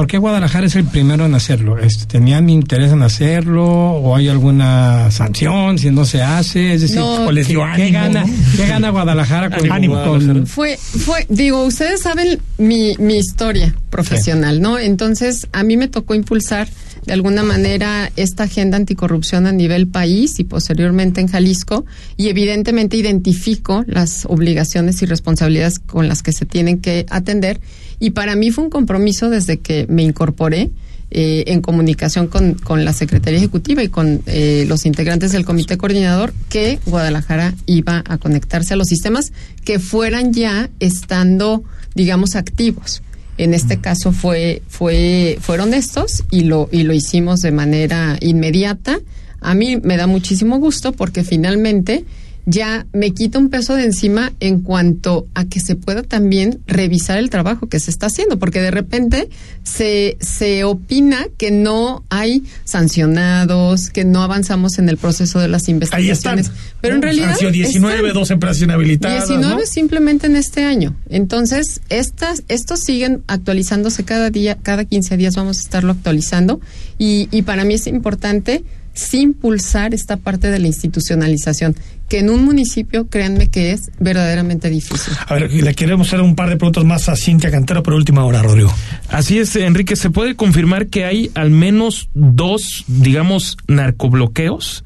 ¿Por qué Guadalajara es el primero en hacerlo? ¿Tenían interés en hacerlo o hay alguna sanción si no se hace? Es decir, No. O les dio ¿qué, ánimo, gana, ¿no? ¿qué gana Guadalajara con, Ánimo. con- Fue, fue, digo, ustedes saben mi, mi historia profesional, ¿no? Entonces, a mí me tocó impulsar de alguna manera esta agenda anticorrupción a nivel país y posteriormente en Jalisco y evidentemente identifico las obligaciones y responsabilidades con las que se tienen que atender y para mí fue un compromiso desde que me incorporé eh, en comunicación con, con la Secretaría Ejecutiva y con eh, los integrantes del Comité Coordinador que Guadalajara iba a conectarse a los sistemas que fueran ya estando, digamos, activos. En este caso fue, fue, fueron estos y lo, y lo hicimos de manera inmediata. A mí me da muchísimo gusto porque finalmente ya me quita un peso de encima en cuanto a que se pueda también revisar el trabajo que se está haciendo, porque de repente se, se opina que no hay sancionados, que no avanzamos en el proceso de las Ahí investigaciones. están. Pero en ¿no? realidad. Sido 19, están. dos empresas inhabilitadas. 19 ¿no? simplemente en este año. Entonces, estas, estos siguen actualizándose cada día, cada 15 días vamos a estarlo actualizando. Y, y para mí es importante sí impulsar esta parte de la institucionalización, que en un municipio, créanme que es verdaderamente difícil. A ver, le queremos hacer un par de preguntas más a Cintia Cantero, pero última hora, Rodrigo. Así es, Enrique, se puede confirmar que hay al menos dos, digamos, narcobloqueos.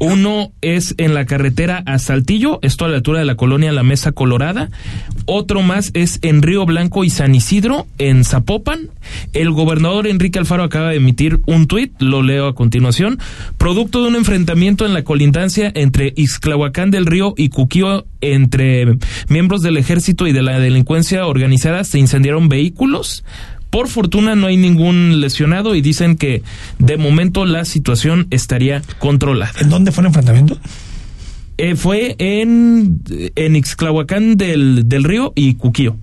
Uno es en la carretera a Saltillo, esto a la altura de la colonia La Mesa Colorada. Otro más es en Río Blanco y San Isidro, en Zapopan. El gobernador Enrique Alfaro acaba de emitir un tuit, lo leo a continuación. Producto de un enfrentamiento en la colindancia entre Ixclahuacán del Río y Cuquío entre miembros del ejército y de la delincuencia organizada, se incendiaron vehículos. Por fortuna no hay ningún lesionado y dicen que de momento la situación estaría controlada. ¿En dónde fue el enfrentamiento? Eh, fue en, en Ixclahuacán del, del Río y Cuquío.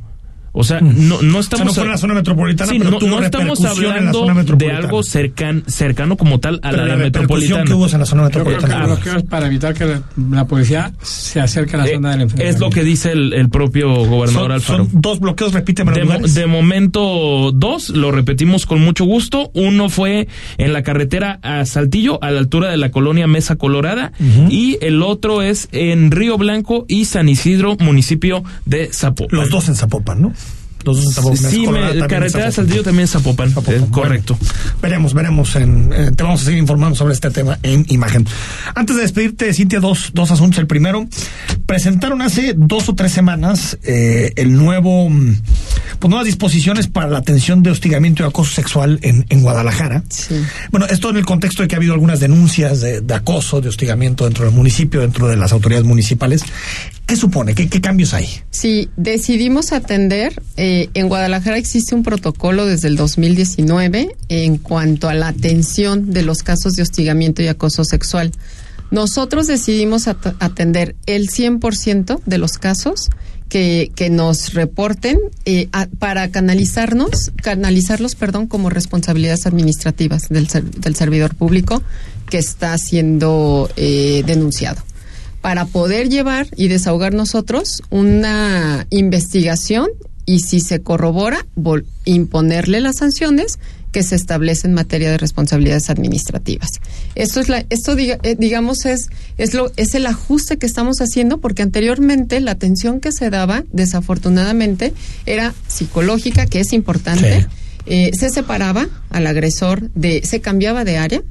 O sea, no, no O sea, estamos... no fue en la zona metropolitana, Sí, pero no, tuvo no estamos repercusión en la hablando zona de metropolitana. algo cercan, cercano como tal a Pero la, la metropolitana. que hubo en la zona Yo creo que metropolitana. es para evitar que la, la policía se acerque a la Eh, zona del es enfrentamiento. lo que dice el, el propio gobernador Son, Alfaro. son dos bloqueos, repíteme De, lugares. de momento dos, lo repetimos con mucho gusto. Uno fue en la carretera a Saltillo, a la altura de la colonia Mesa Colorada, y el otro es en Río Blanco y San Isidro, municipio de Zapopan. Los dos en Zapopan, ¿no? Los dos en Zapopan. Sí, me- también en carretera Zapopan. Saltillo también es Zapopan, Zapopan, eh, bueno. correcto. Veremos, veremos. En, eh, te vamos a seguir informando sobre este tema en imagen. Antes de despedirte, Cintia, dos, dos asuntos. El primero, presentaron hace dos o tres semanas eh, el nuevo, mm, pues nuevas disposiciones para la atención de hostigamiento y acoso sexual en, en Guadalajara. Sí. Bueno, esto en el contexto de que ha habido algunas denuncias de, de acoso, de hostigamiento dentro del municipio, dentro de las autoridades municipales. ¿Qué supone? ¿Qué, cambios hay? Sí, decidimos atender. Eh, en Guadalajara existe un protocolo desde el 2019 en cuanto a la atención de los casos de hostigamiento y acoso sexual. Nosotros decidimos at- atender el 100% de los casos que, que nos reporten eh, para canalizarnos, canalizarlos, perdón, como responsabilidades administrativas del, ser- del servidor público que está siendo eh, denunciado para poder llevar y desahogar nosotros una investigación y si se corrobora, imponerle las sanciones que se establecen en materia de responsabilidades administrativas. Esto es la, esto diga- eh, digamos es es lo es el ajuste que estamos haciendo porque anteriormente la atención que se daba desafortunadamente era psicológica que es importante. Eh, se separaba al agresor de se cambiaba de área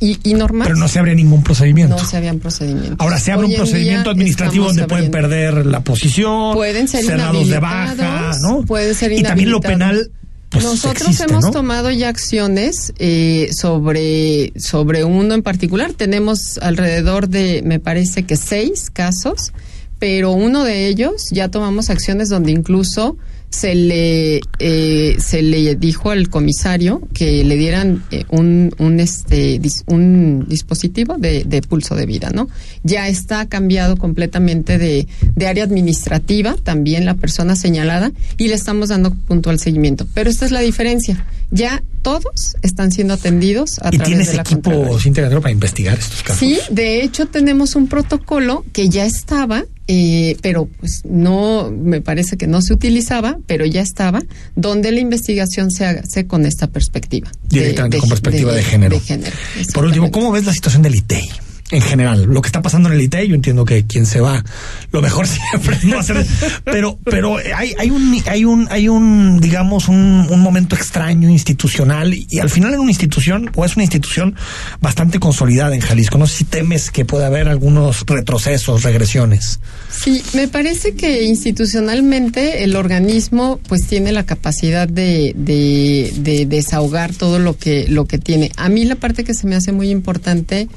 y, y normal. Pero no se abre ningún procedimiento. No se habían procedimientos. Ahora se abre Hoy un en procedimiento administrativo donde pueden perder la posición, Pueden ser dados de baja, ¿no? Pueden ser y también lo penal. Pues, Nosotros existe, hemos ¿no? tomado ya acciones eh, sobre, sobre uno en particular. Tenemos alrededor de, me parece que seis casos, pero uno de ellos ya tomamos acciones donde incluso se le eh, se le dijo al comisario que le dieran eh, un un este un dispositivo de, de pulso de vida no ya está cambiado completamente de, de área administrativa también la persona señalada y le estamos dando puntual seguimiento. Pero esta es la diferencia ya todos están siendo atendidos a Y través tienes de la equipo Cantero para investigar estos casos. Sí, de hecho tenemos un protocolo que ya estaba, eh, pero pues no, me parece que no se utilizaba, pero ya estaba, donde la investigación se hace con esta perspectiva. de- Directamente con perspectiva de género. De género. Por último, ¿cómo ves la situación del ITEI? En general, lo que está pasando en el ITEI, yo entiendo que quien se va, lo mejor siempre no hacer, pero, pero hay, hay un, hay un, hay un, digamos, un, momento extraño institucional y, y al final en una institución, o es una institución bastante consolidada en Jalisco. No sé si temes que pueda haber algunos retrocesos, regresiones. Sí, me parece que institucionalmente el organismo pues tiene la capacidad de, de, de desahogar todo lo que, lo que tiene. A mí la parte que se me hace muy importante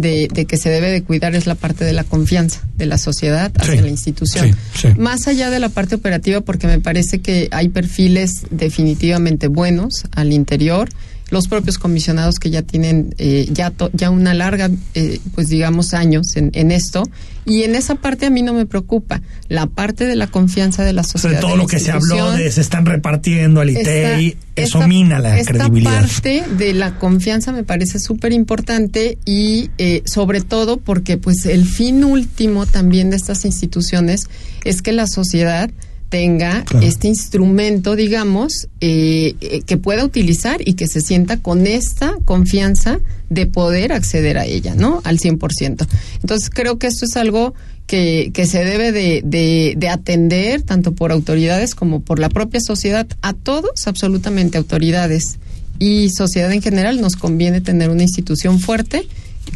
de, de que se debe de cuidar es la parte de la confianza de la sociedad hacia Sí, la institución. sí, sí. Más allá de la parte operativa, porque me parece que hay perfiles definitivamente buenos al interior, los propios comisionados que ya tienen eh, ya to- ya una larga, eh, pues digamos años en, en esto, y en esa parte a mí no me preocupa la parte de la confianza de la sociedad. Sobre todo lo que se habló de se están repartiendo al ITEI, eso mina la esta credibilidad. parte de la confianza me parece súper importante y eh, sobre todo porque pues el fin último también de estas instituciones es que la sociedad tenga este instrumento, digamos, eh, eh, que pueda utilizar y que se sienta con esta confianza de poder acceder a ella, ¿no? Al 100%. Entonces creo que esto es algo que, que se debe de, de, de atender tanto por autoridades como por la propia sociedad. A todos, absolutamente, autoridades y sociedad en general, nos conviene tener una institución fuerte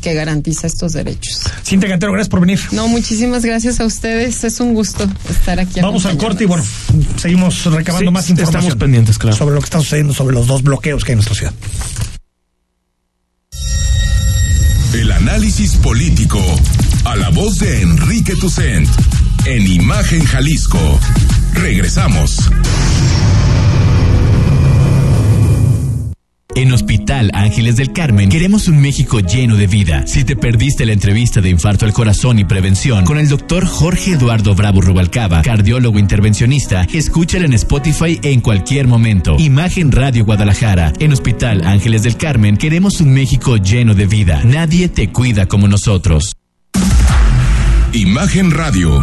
que garantiza estos derechos. Cintia Cantero, gracias por venir. No, muchísimas gracias a ustedes. Es un gusto estar aquí. Vamos al corte y bueno, seguimos recabando Sí, más información. estamos pendientes, claro. Sobre lo que está sucediendo, sobre los dos bloqueos que hay en nuestra ciudad. El análisis político. A la voz de Enrique Tucent. En Imagen Jalisco. Regresamos. En Hospital Ángeles del Carmen queremos un México lleno de vida. Si te perdiste la entrevista de infarto al corazón y prevención con el doctor Jorge Eduardo Bravo Rubalcaba, cardiólogo intervencionista, escúchala en Spotify en cualquier momento. Imagen Radio Guadalajara. En Hospital Ángeles del Carmen queremos un México lleno de vida. Nadie te cuida como nosotros. Imagen Radio,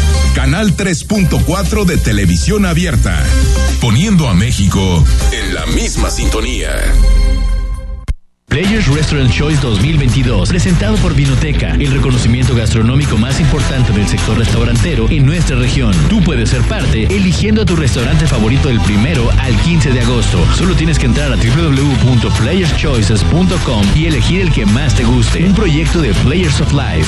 Canal 3.4 de televisión abierta, poniendo a México en la misma sintonía. Players Restaurant Choice 2022, presentado por Vinoteca, el reconocimiento gastronómico más importante del sector restaurantero en nuestra región. Tú puedes ser parte eligiendo a tu restaurante favorito del primero al 15 de agosto. Solo tienes que entrar a www.playerschoices.com y elegir el que más te guste. Un proyecto de Players of Life.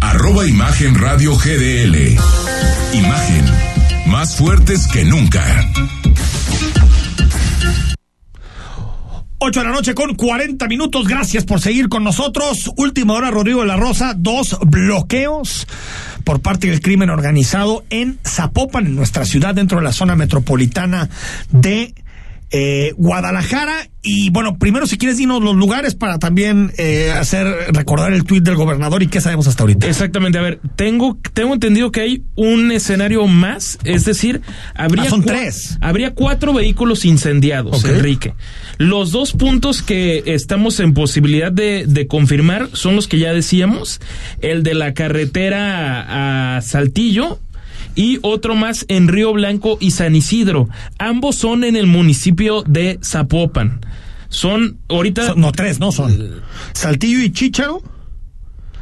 arroba Imagen Radio GDL. Imagen, más fuertes que nunca. 8 de la noche con 40 minutos. Gracias por seguir con nosotros. Última hora, Rodrigo de la Rosa. Dos bloqueos por parte del crimen organizado en Zapopan, en nuestra ciudad, dentro de la zona metropolitana de eh, Guadalajara. Y bueno, primero, si quieres, dinos los lugares para también eh, hacer recordar el tuit del gobernador y qué sabemos hasta ahorita. Exactamente, a ver, tengo, tengo entendido que hay un escenario más, es decir, habría, Ah, son tres. habría cuatro vehículos incendiados. Enrique. Los dos puntos que estamos en posibilidad de, de confirmar son los que ya decíamos, el de la carretera a Saltillo, y otro más en Río Blanco y San Isidro. Ambos son en el municipio de Zapopan. Son ahorita Son- no, tres, no son. Saltillo y Chícharo.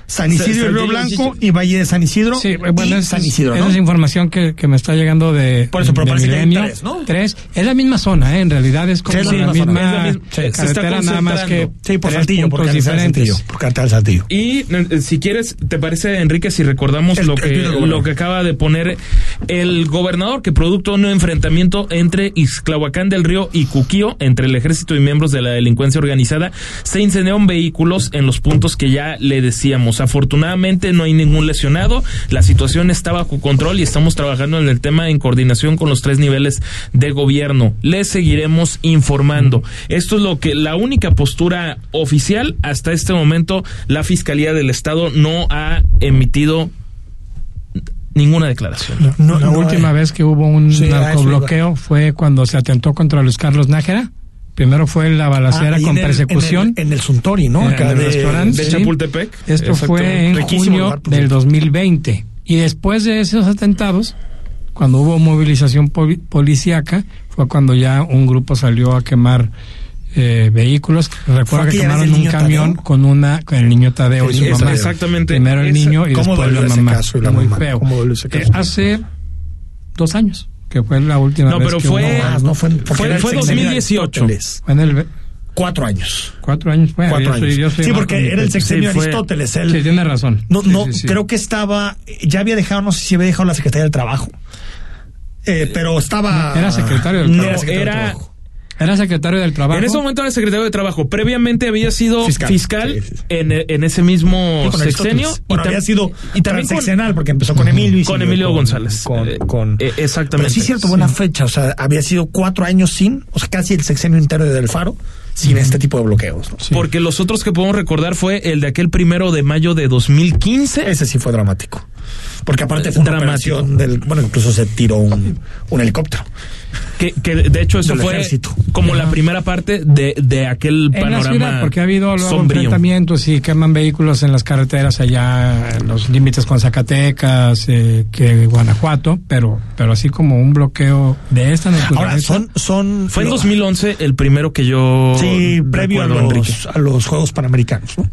San Isidro y Río Blanco y Valle de San Isidro. Sí, y bueno, esa San es, Isidro, esa es información que, que me está llegando de, Por eso, pero de parece que hay Milenio. tres, ¿no? Tres. Es la misma zona, ¿eh? En realidad es como Sí, es la la, misma misma. Es está carretera, nada más que. Sí, por Saltillo, por diferentes. Saltillo. Por carretera Saltillo. Y eh, si quieres, ¿te parece, Enrique, si recordamos El- lo que, lo que acaba de poner el gobernador, que producto de un enfrentamiento entre Ixclahuacán del Río y Cuquío, entre el ejército y miembros de la delincuencia organizada, se incendiaron vehículos en los puntos que ya le decíamos. Afortunadamente no hay ningún lesionado, la situación está bajo control y estamos trabajando en el tema en coordinación con los tres niveles de gobierno. Les seguiremos informando. Esto es lo que la única postura oficial hasta este momento la Fiscalía del Estado no ha emitido ninguna declaración. No, la no, última eh. vez que hubo un Sí, narcobloqueo fue cuando se atentó contra Luis Carlos Nájera. Primero fue la balacera Ah, con en el- persecución. En el, en el Suntory, ¿no? Acá en el de, restaurante. de Sí. Chapultepec. Esto Exacto. fue en Riquísimo junio lugar, del cierto. 2020. Y después de esos atentados, cuando hubo movilización poli- policíaca, fue cuando ya un grupo salió a quemar eh, vehículos. Recuerdo que quemaron un camión Tadeo? con una con el niño Tadeo y su Esa- mamá. exactamente. Primero el Esa- niño y ¿cómo después la mamá. caso y la Muy mamá? feo. ¿Cómo dolió ese Eh, hace dos años que fue la última No, vez pero que fue- hubo- no fue, Fue- fue sexenio de 2018. Aristóteles. fue en el Cuatro años. cuatro años. Bueno, Cuatro yo soy- años. yo soy sí, porque con- era el sexenio Sí, Aristóteles. Él, Sí, tiene razón. No, Sí, no, sí, sí. creo que estaba, ya había dejado, no sé si había dejado la Secretaría del Trabajo. Eh, pero estaba. Era secretario del No, Trabajo. secretario del Era- Trabajo. Era secretario del Trabajo. En ese momento era secretario de Trabajo. Previamente había sido Fiscal. fiscal, Sí, sí, sí. En, en ese mismo Sí, sexenio. Aristóteles. Bueno, y había sido y también con, porque empezó con Emilio y con Emilio González. Con, Eh, con- eh, exactamente. Pero sí, es cierto, buena fecha. O sea, había sido cuatro años sin, o sea, casi el sexenio entero de Del Faro, sin este tipo de bloqueos. ¿no? Porque los otros que podemos recordar fue el de aquel primero de mayo de 2015. Ese sí fue dramático. Porque aparte fue una Dramático. operación del. Bueno, incluso se tiró un, un helicóptero. Que, que de hecho eso fue ejército. como la primera parte de, de aquel en la panorama ciudad, porque ha habido luego sombrío. enfrentamientos y queman vehículos en las carreteras allá, en los límites con Zacatecas, eh, que Guanajuato, pero pero así como un bloqueo de esta naturaleza. Ahora, son. son Fue en lo- 2011 el primero que yo Sí, previo a los, a los Juegos Panamericanos, ¿no? De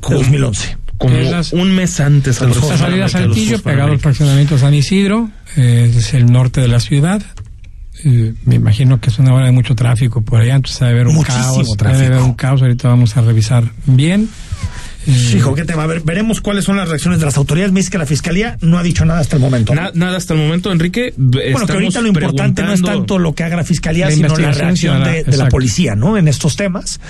Como- 2011. Como las- un mes antes a los Juegos salida a. Saltillo, pegado al fraccionamiento San Isidro, eh, es el norte de la ciudad. eh, me imagino que es una hora de mucho tráfico por allá, entonces debe haber un Muchísimo caos. tráfico. Debe haber un caos, ahorita vamos a revisar bien. Hijo, ¿qué tema? A ver, veremos cuáles son las reacciones de las autoridades. Me dice que la fiscalía no ha dicho nada hasta el momento. Na- nada hasta el momento, Enrique. Bueno, que ahorita lo importante no es tanto lo que haga la fiscalía, La sino la reacción de, de la policía, ¿no? En estos temas.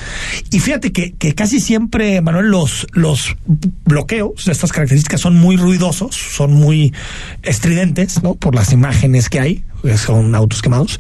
Y fíjate que, que casi siempre, Manuel, los, los bloqueos de estas características son muy ruidosos, son muy estridentes, ¿no? Por las imágenes que hay, son autos quemados,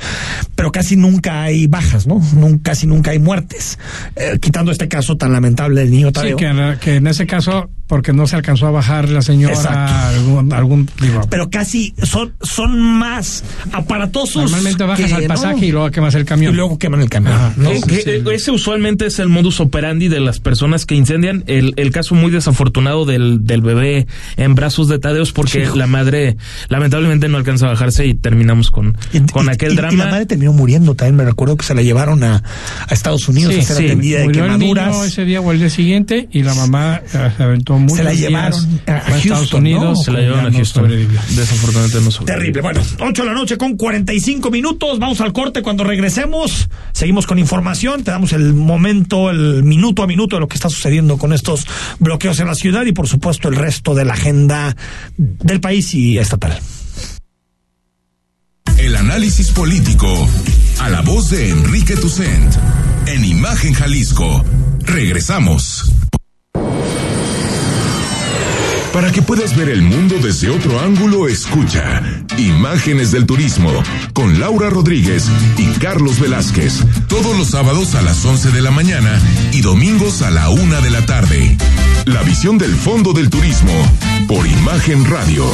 pero casi nunca hay bajas, ¿no? Casi nunca hay muertes. Eh, quitando este caso tan lamentable del niño Sí, Tadeo. que, en- que en ese caso, porque no se alcanzó a bajar la señora, algún, algún digo, pero casi son, son más aparatosos. normalmente bajas que, al ¿no? pasaje y luego quemas el camión. Y luego queman el camión. Ajá. ¿no? Eh, eh, ese usualmente es el modus operandi de las personas que incendian. El, el caso muy desafortunado del, del bebé en brazos de Tadeos porque la madre lamentablemente no alcanza a bajarse y terminamos con, con aquel y, drama. y la madre terminó muriendo también. Me recuerdo que se la llevaron a, a Estados Unidos Sí, a ser sí. atendida de Murió el niño quemaduras. ese día o el día siguiente y la mamá eh, se aventó muchos Se la llevaron a fue Estados Houston, Unidos. ¿no? Se la llevaron a no Houston. sobrevivió. Desafortunadamente no sobrevivió. Terrible. Bueno, 8 de la noche con 45 minutos. Vamos al corte. Cuando regresemos, seguimos con información. Te damos el momento, el minuto a minuto de lo que está sucediendo con estos bloqueos en la ciudad y, por supuesto, el resto de la agenda del país y estatal. El análisis político a la voz de Enrique Tucent en Imagen Jalisco. Regresamos. Para que puedas ver el mundo desde otro ángulo, escucha Imágenes del Turismo con Laura Rodríguez y Carlos Velázquez. Todos los sábados a las 11 de la mañana y domingos a la una de la tarde. La visión del fondo del turismo por Imagen Radio.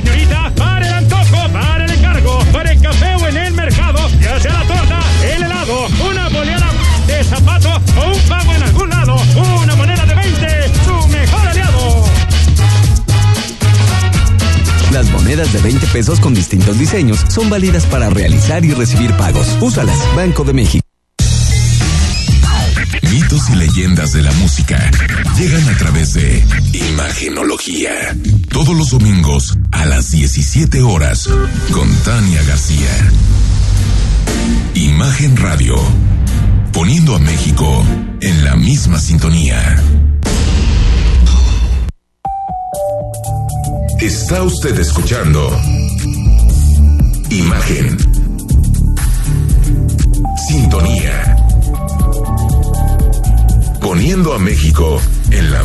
Señorita, para el antojo, para el encargo, para el café o en el mercado, ya sea la torta, el helado, una boleada de zapato o un pago en algún lado, una moneda de 20, su mejor aliado. Las monedas de 20 pesos con distintos diseños son válidas para realizar y recibir pagos. Úsalas, Banco de México. Mitos y leyendas de la música llegan a través de Imagenología. Todos los domingos a las 17 horas con Tania García. Imagen Radio. Poniendo a México en la misma sintonía. Está usted escuchando Imagen.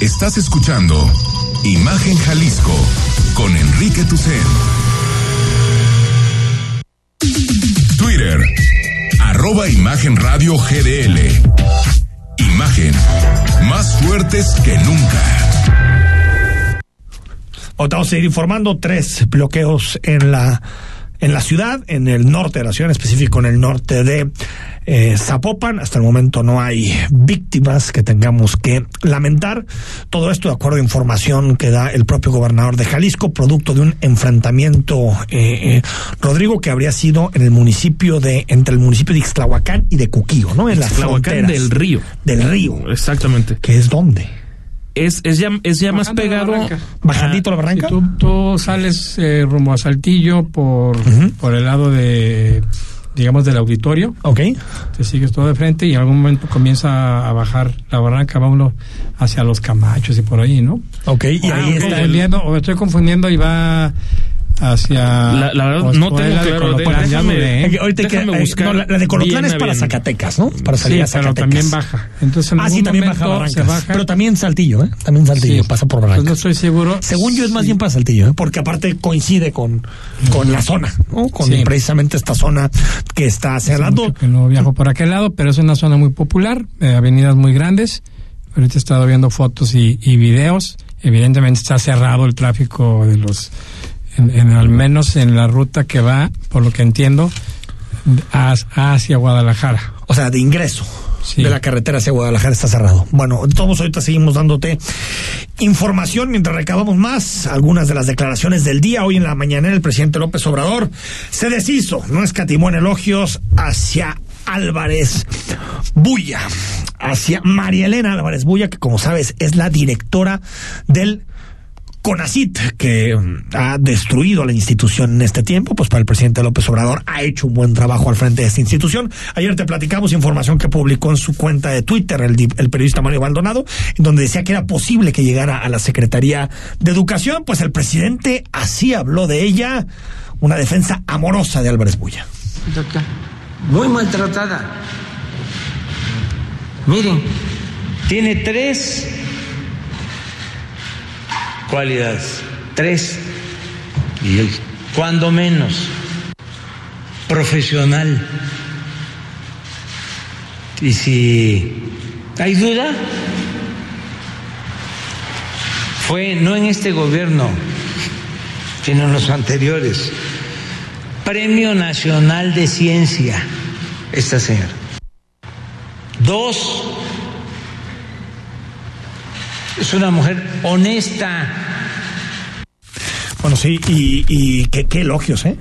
Estás escuchando Imagen Jalisco con Enrique Tucen. Twitter, arroba Imagen Radio GDL. Imagen, más fuertes que nunca. Vamos a seguir informando tres bloqueos en la en la ciudad, en el norte de la ciudad, en específico en el norte de eh, Zapopan. Hasta el momento no hay víctimas que tengamos que lamentar. Todo esto de acuerdo a información que da el propio gobernador de Jalisco, producto de un enfrentamiento, eh, eh, Rodrigo, que habría sido en el municipio de, entre el municipio de Ixtlahuacán y de Cuquío, ¿no? En las fronteras. del río. Del río. Exactamente. ¿Que es dónde? Es, es ya, es ya más Bajando la pegado. barranca. ¿Bajandito la barranca? Si tú, tú sales eh, rumbo a Saltillo por, por el lado de, digamos, del auditorio. Ok. Te sigues todo de frente y en algún momento comienza a bajar la barranca, va uno hacia los Camachos y por ahí, ¿no? Ok, y Ah, ahí está el... o estoy confundiendo y va hacia La, la verdad, no tengo de claro. de- Colotlán, déjame, ¿eh? Ahorita hay que- déjame buscar. no, la, la de Colotlán es para bien. Zacatecas, ¿no? Para Sí, salir a pero Zacatecas. también baja. Entonces, en Ah, sí, también baja Barrancas. baja. Pero también Saltillo, ¿eh? También Saltillo Sí. pasa por Pues Barrancas. no estoy seguro. Según yo es más bien para Saltillo, ¿eh? porque aparte coincide con, con la zona, ¿no? Con Sí. precisamente esta zona que está hacia el lado. que no viajo por aquel lado, pero es una zona muy popular, eh, avenidas muy grandes. Ahorita he estado viendo fotos y, y videos. Evidentemente está cerrado el tráfico de los, en, en- al menos en la ruta que va, por lo que entiendo, hacia Guadalajara. O sea, de ingreso. Sí. De la carretera hacia Guadalajara está cerrado. Bueno, todos ahorita seguimos dándote información mientras recabamos más. Algunas de las declaraciones del día. Hoy en la mañana el presidente López Obrador se deshizo, no escatimó en elogios hacia Álvarez Bulla, hacia María Elena Álvarez Bulla, que como sabes es la directora del CONACIT, que mm, ha destruido la institución en este tiempo, pues para el presidente López Obrador ha hecho un buen trabajo al frente de esta institución. Ayer te platicamos información que publicó en su cuenta de Twitter el, di- el periodista Mario Maldonado, en donde decía que era posible que llegara a la Secretaría de Educación, pues el presidente así habló de ella, una defensa amorosa de Álvarez Bulla. Muy maltratada. Miren, tiene tres cualidades. Tres. Y cuando menos, profesional. Y si hay duda, fue no en este gobierno, sino en los anteriores. Premio Nacional de Ciencia, esta señora. Dos, es una mujer honesta. Bueno, sí, y, y qué, qué elogios, ¿eh?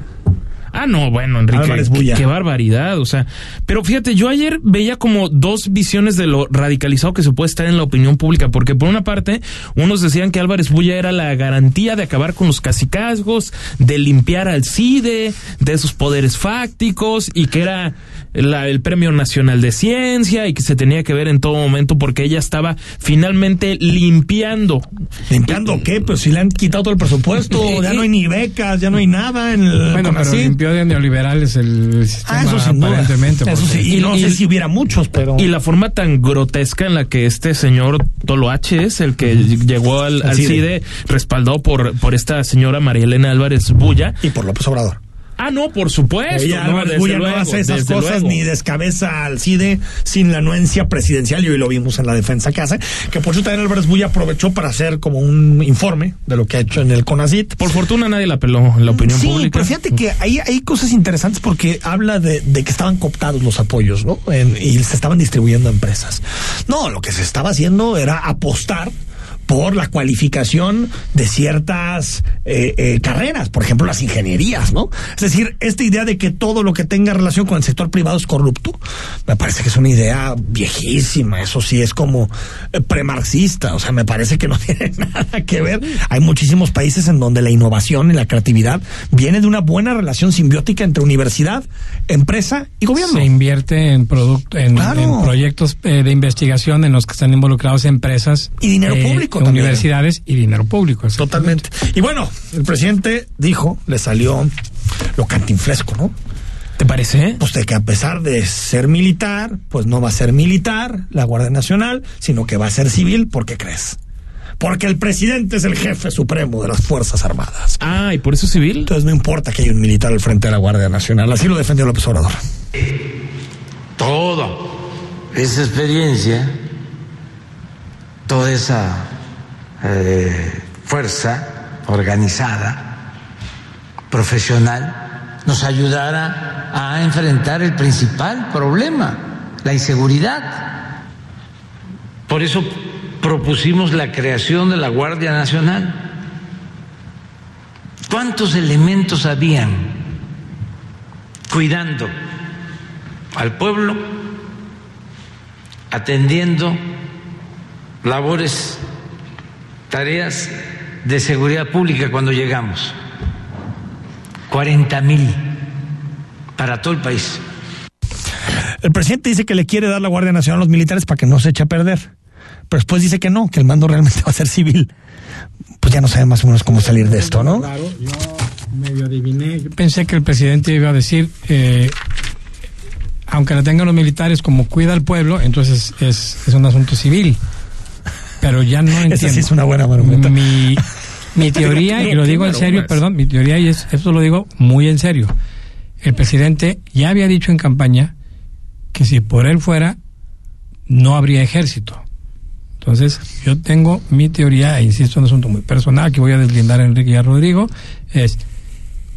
Ah, no, bueno, Enrique, Álvarez qué, Bulla. qué barbaridad, o sea, pero fíjate, yo ayer veía como dos visiones de lo radicalizado que se puede estar en la opinión pública, porque por una parte, unos decían que Álvarez Bulla era la garantía de acabar con los cacicazgos, de limpiar al CIDE, de sus poderes fácticos, y que era la- el Premio Nacional de Ciencia, y que se tenía que ver en todo momento porque ella estaba finalmente limpiando. ¿Limpiando qué? Pues si le han quitado todo el presupuesto, ya no hay ni becas, ya no hay nada en el Bueno, pero. De neoliberales el sistema Ah, eso sin duda. aparentemente. Eso sí, y no sé si hubiera muchos, pero... Y la forma tan grotesca en la que este señor Tolo H es el que llegó al, Al al CIDE. CIDE, respaldado por, por esta señora María Elena Álvarez Bulla. Y por López Obrador. Ah, no, por supuesto. Ella, no, desde luego, no hace esas desde cosas luego. ni descabeza al CIDE sin la anuencia presidencial y hoy lo vimos en la defensa que hace, que por eso también Álvarez Bulla aprovechó para hacer como un informe de lo que ha hecho en el CONACIT. Por fortuna nadie la peló en la opinión sí, pública. pero fíjate que ahí hay cosas interesantes porque habla de, de que estaban cooptados los apoyos, ¿no? En- y se estaban distribuyendo a empresas. No, lo que se estaba haciendo era apostar por la cualificación de ciertas eh, eh, carreras, por ejemplo las ingenierías, ¿no? Es decir, esta idea de que todo lo que tenga relación con el sector privado es corrupto, me parece que es una idea viejísima, eso sí es como eh, premarxista, o sea, me parece que no tiene nada que ver. Hay muchísimos países en donde la innovación y la creatividad viene de una buena relación simbiótica entre universidad, empresa y gobierno. Se invierte en producto, en, Claro. en proyectos eh, de investigación en los que están involucrados empresas Y dinero eh, público también. universidades y dinero público. Totalmente. Y bueno, el presidente dijo, le salió lo cantinflesco, ¿no? ¿Te parece? Pues de que a pesar de ser militar, pues no va a ser militar la Guardia Nacional, sino que va a ser civil, ¿por qué crees? Porque el presidente es el jefe supremo de las Fuerzas Armadas. Ah, ¿y por eso civil? Entonces no importa que haya un militar al frente de la Guardia Nacional. Así lo defendió López Obrador. Toda esa experiencia, toda esa eh, fuerza organizada, profesional, nos ayudará a enfrentar el principal problema, la inseguridad. Por eso propusimos la creación de la Guardia Nacional. ¿Cuántos elementos habían cuidando al pueblo, atendiendo labores, tareas de seguridad pública cuando llegamos? 40 mil para todo el país. El presidente dice que le quiere dar la Guardia Nacional a los militares para que no se eche a perder. Pero después dice que no, que el mando realmente va a ser civil. Pues ya no sabe más o menos cómo salir de esto, ¿no? Claro, yo Medio adiviné. Yo pensé que el presidente iba a decir, eh, aunque la tengan los militares como cuida al pueblo, entonces es, es un asunto civil. Pero ya no entiendo. Esa sí es una buena marometa. Mi, mi teoría, y lo digo en serio, perdón, mi teoría, y es, esto lo digo muy en serio. El presidente ya había dicho en campaña que si por él fuera, no habría ejército. Entonces, yo tengo mi teoría, e insisto, en un asunto muy personal que voy a deslindar a Enrique y a Rodrigo, es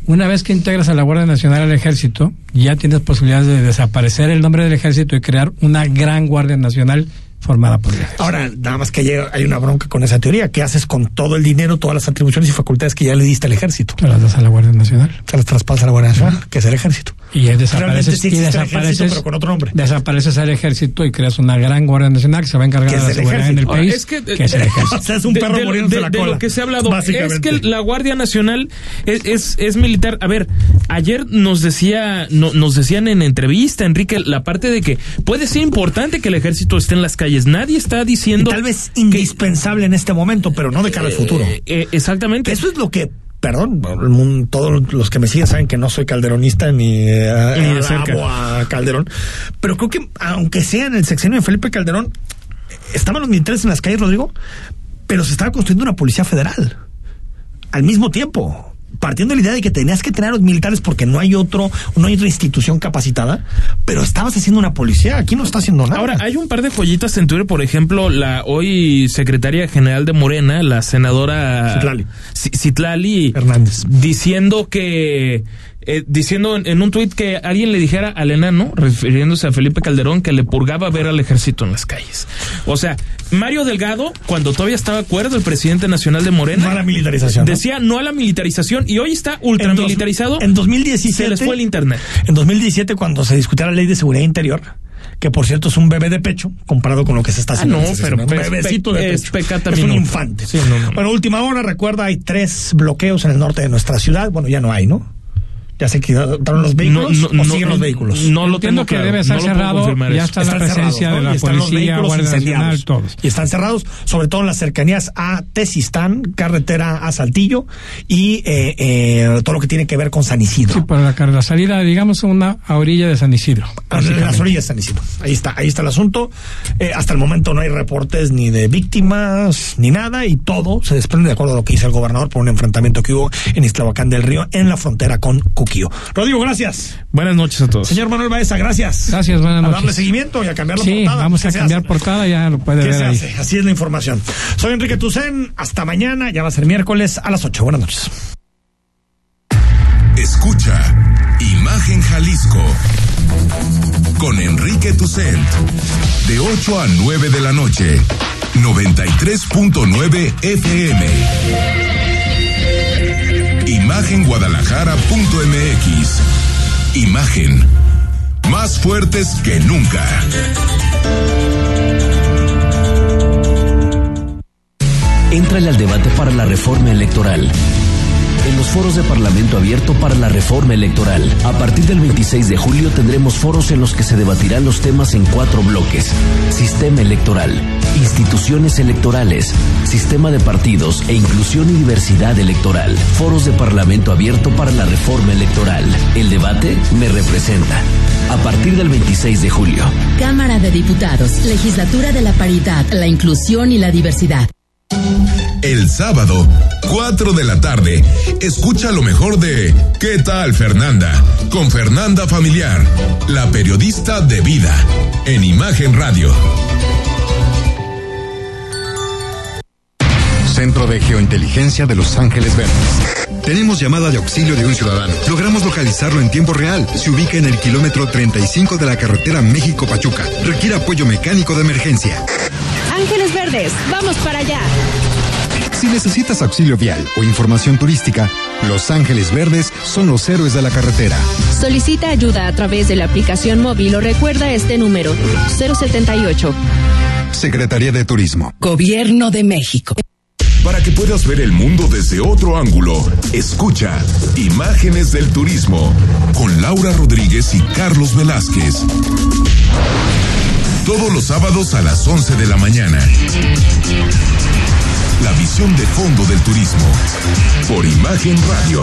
una vez que integras a la Guardia Nacional al ejército, ya tienes posibilidades de desaparecer el nombre del ejército y crear una gran Guardia Nacional formada por. Ahora, nada más que llega- hay una bronca con esa teoría. ¿Qué haces con todo el dinero, todas las atribuciones y facultades que ya le diste al ejército? Te las das a la Guardia Nacional. Se las traspasa a la Guardia Nacional, que es el ejército. Y desapareces, sí y desapareces, ejército, pero con otro nombre. desapareces al ejército y creas una gran Guardia Nacional que se va a encargar de es la seguridad en el ejército. país, Ahora, es que, que es el ejército. O sea, es un de- perro de, muriéndose de- la de cola. lo que se ha hablado es que la Guardia Nacional es, es, es militar. A ver, ayer nos decía, no- nos decían en entrevista, Enrique, la parte de que puede ser importante que el ejército esté en las calles. Nadie está Y diciendo tal vez indispensable en este momento, pero no de cara al futuro. eh, exactamente. Eso es lo que, perdón, mundo- todos los que me siguen saben que no soy calderonista ni, eh, Ni de alabo cerca. a Calderón, pero creo que aunque sea en el sexenio de Felipe Calderón, estaban los militares en las calles, Rodrigo, pero se estaba construyendo una policía federal al mismo tiempo. Partiendo de la idea de que tenías que tener a los militares porque no hay otro, no hay otra institución capacitada, pero estabas haciendo una policía, aquí no está haciendo nada. Ahora, hay un par de joyitas en Twitter, por ejemplo, la hoy secretaria general de Morena, la senadora Citlali. Citlali Hernández. diciendo que eh, diciendo en, en un tuit que alguien le dijera al enano, refiriéndose a Felipe Calderón, que le purgaba ver al ejército en las calles. O sea, Mario Delgado, cuando todavía estaba acuerdo, el presidente nacional de Morena, No a la militarización, ¿no? decía no a la militarización y hoy está ultramilitarizado. En 2017 se les fue el internet. En 2017, cuando se discutía la ley de seguridad interior, que por cierto es un bebé de pecho comparado con lo que se está Ah, haciendo. no, en ese pero es un bebecito de es pecho. pecata es un infante. Sí, no, no, no. Bueno, última hora, recuerda, hay tres bloqueos en el norte de nuestra ciudad. Bueno, ya no hay, ¿no? Ya se quitaron los vehículos No, no, o no, siguen los vehículos. No lo Entiendo que claro, debe estar cerrado, ya está la Están presencia cerrados, de la Y están los Policía, vehículos Guardia Nacional, incendiados. todos. Y están cerrados, sobre todo en las cercanías a Tesistán, carretera a Saltillo y eh, eh, todo lo que tiene que ver con San Isidro. Sí, por la, la salida, digamos, a una a orilla de San Isidro. En las orillas de San Isidro. Ahí está, ahí está el asunto. Eh, hasta el momento no hay reportes ni de víctimas ni nada y todo se desprende de acuerdo a lo que dice el gobernador por un enfrentamiento que hubo en Iztlahuacán del Río en la frontera con Cuquío. Rodrigo, gracias. Buenas noches a todos. Señor Manuel Baeza, gracias. Gracias, buenas A noches. darle seguimiento y a cambiar la Sí, portada. vamos ¿Qué a cambiar hace? portada, ya lo puede ¿Qué ver se ahí. hace? Así es la información. Soy Enrique Tucen. Hasta mañana. Ya va a ser miércoles a las 8. Buenas noches. Escucha Imagen Jalisco con Enrique Tucent de 8 a 9 de la noche 93.9 FM Imagenguadalajara.mx Imagen más fuertes que nunca Entrale al debate para la reforma electoral. En los foros de Parlamento abierto para la reforma electoral. A partir del 26 de julio tendremos foros en los que se debatirán los temas en cuatro bloques. Sistema electoral, instituciones electorales, sistema de partidos e inclusión y diversidad electoral. Foros de Parlamento abierto para la reforma electoral. El debate me representa. A partir del 26 de julio. Cámara de Diputados, Legislatura de la Paridad, la Inclusión y la Diversidad. El sábado, 4 de la tarde, escucha lo mejor de ¿Qué tal Fernanda? Con Fernanda Familiar, la periodista de vida, en Imagen Radio. Centro de Geointeligencia de Los Ángeles Verdes. Tenemos llamada de auxilio de un ciudadano. Logramos localizarlo en tiempo real. Se ubica en el kilómetro 35 de la carretera México-Pachuca. Requiere apoyo mecánico de emergencia. Ángeles Verdes, vamos para allá. Si necesitas auxilio vial o información turística, Los Ángeles Verdes son los héroes de la carretera. Solicita ayuda a través de la aplicación móvil o recuerda este número 078. Secretaría de Turismo. Gobierno de México. Para que puedas ver el mundo desde otro ángulo, escucha Imágenes del Turismo con Laura Rodríguez y Carlos Velázquez. Todos los sábados a las 11 de la mañana. La visión de fondo del turismo por Imagen Radio.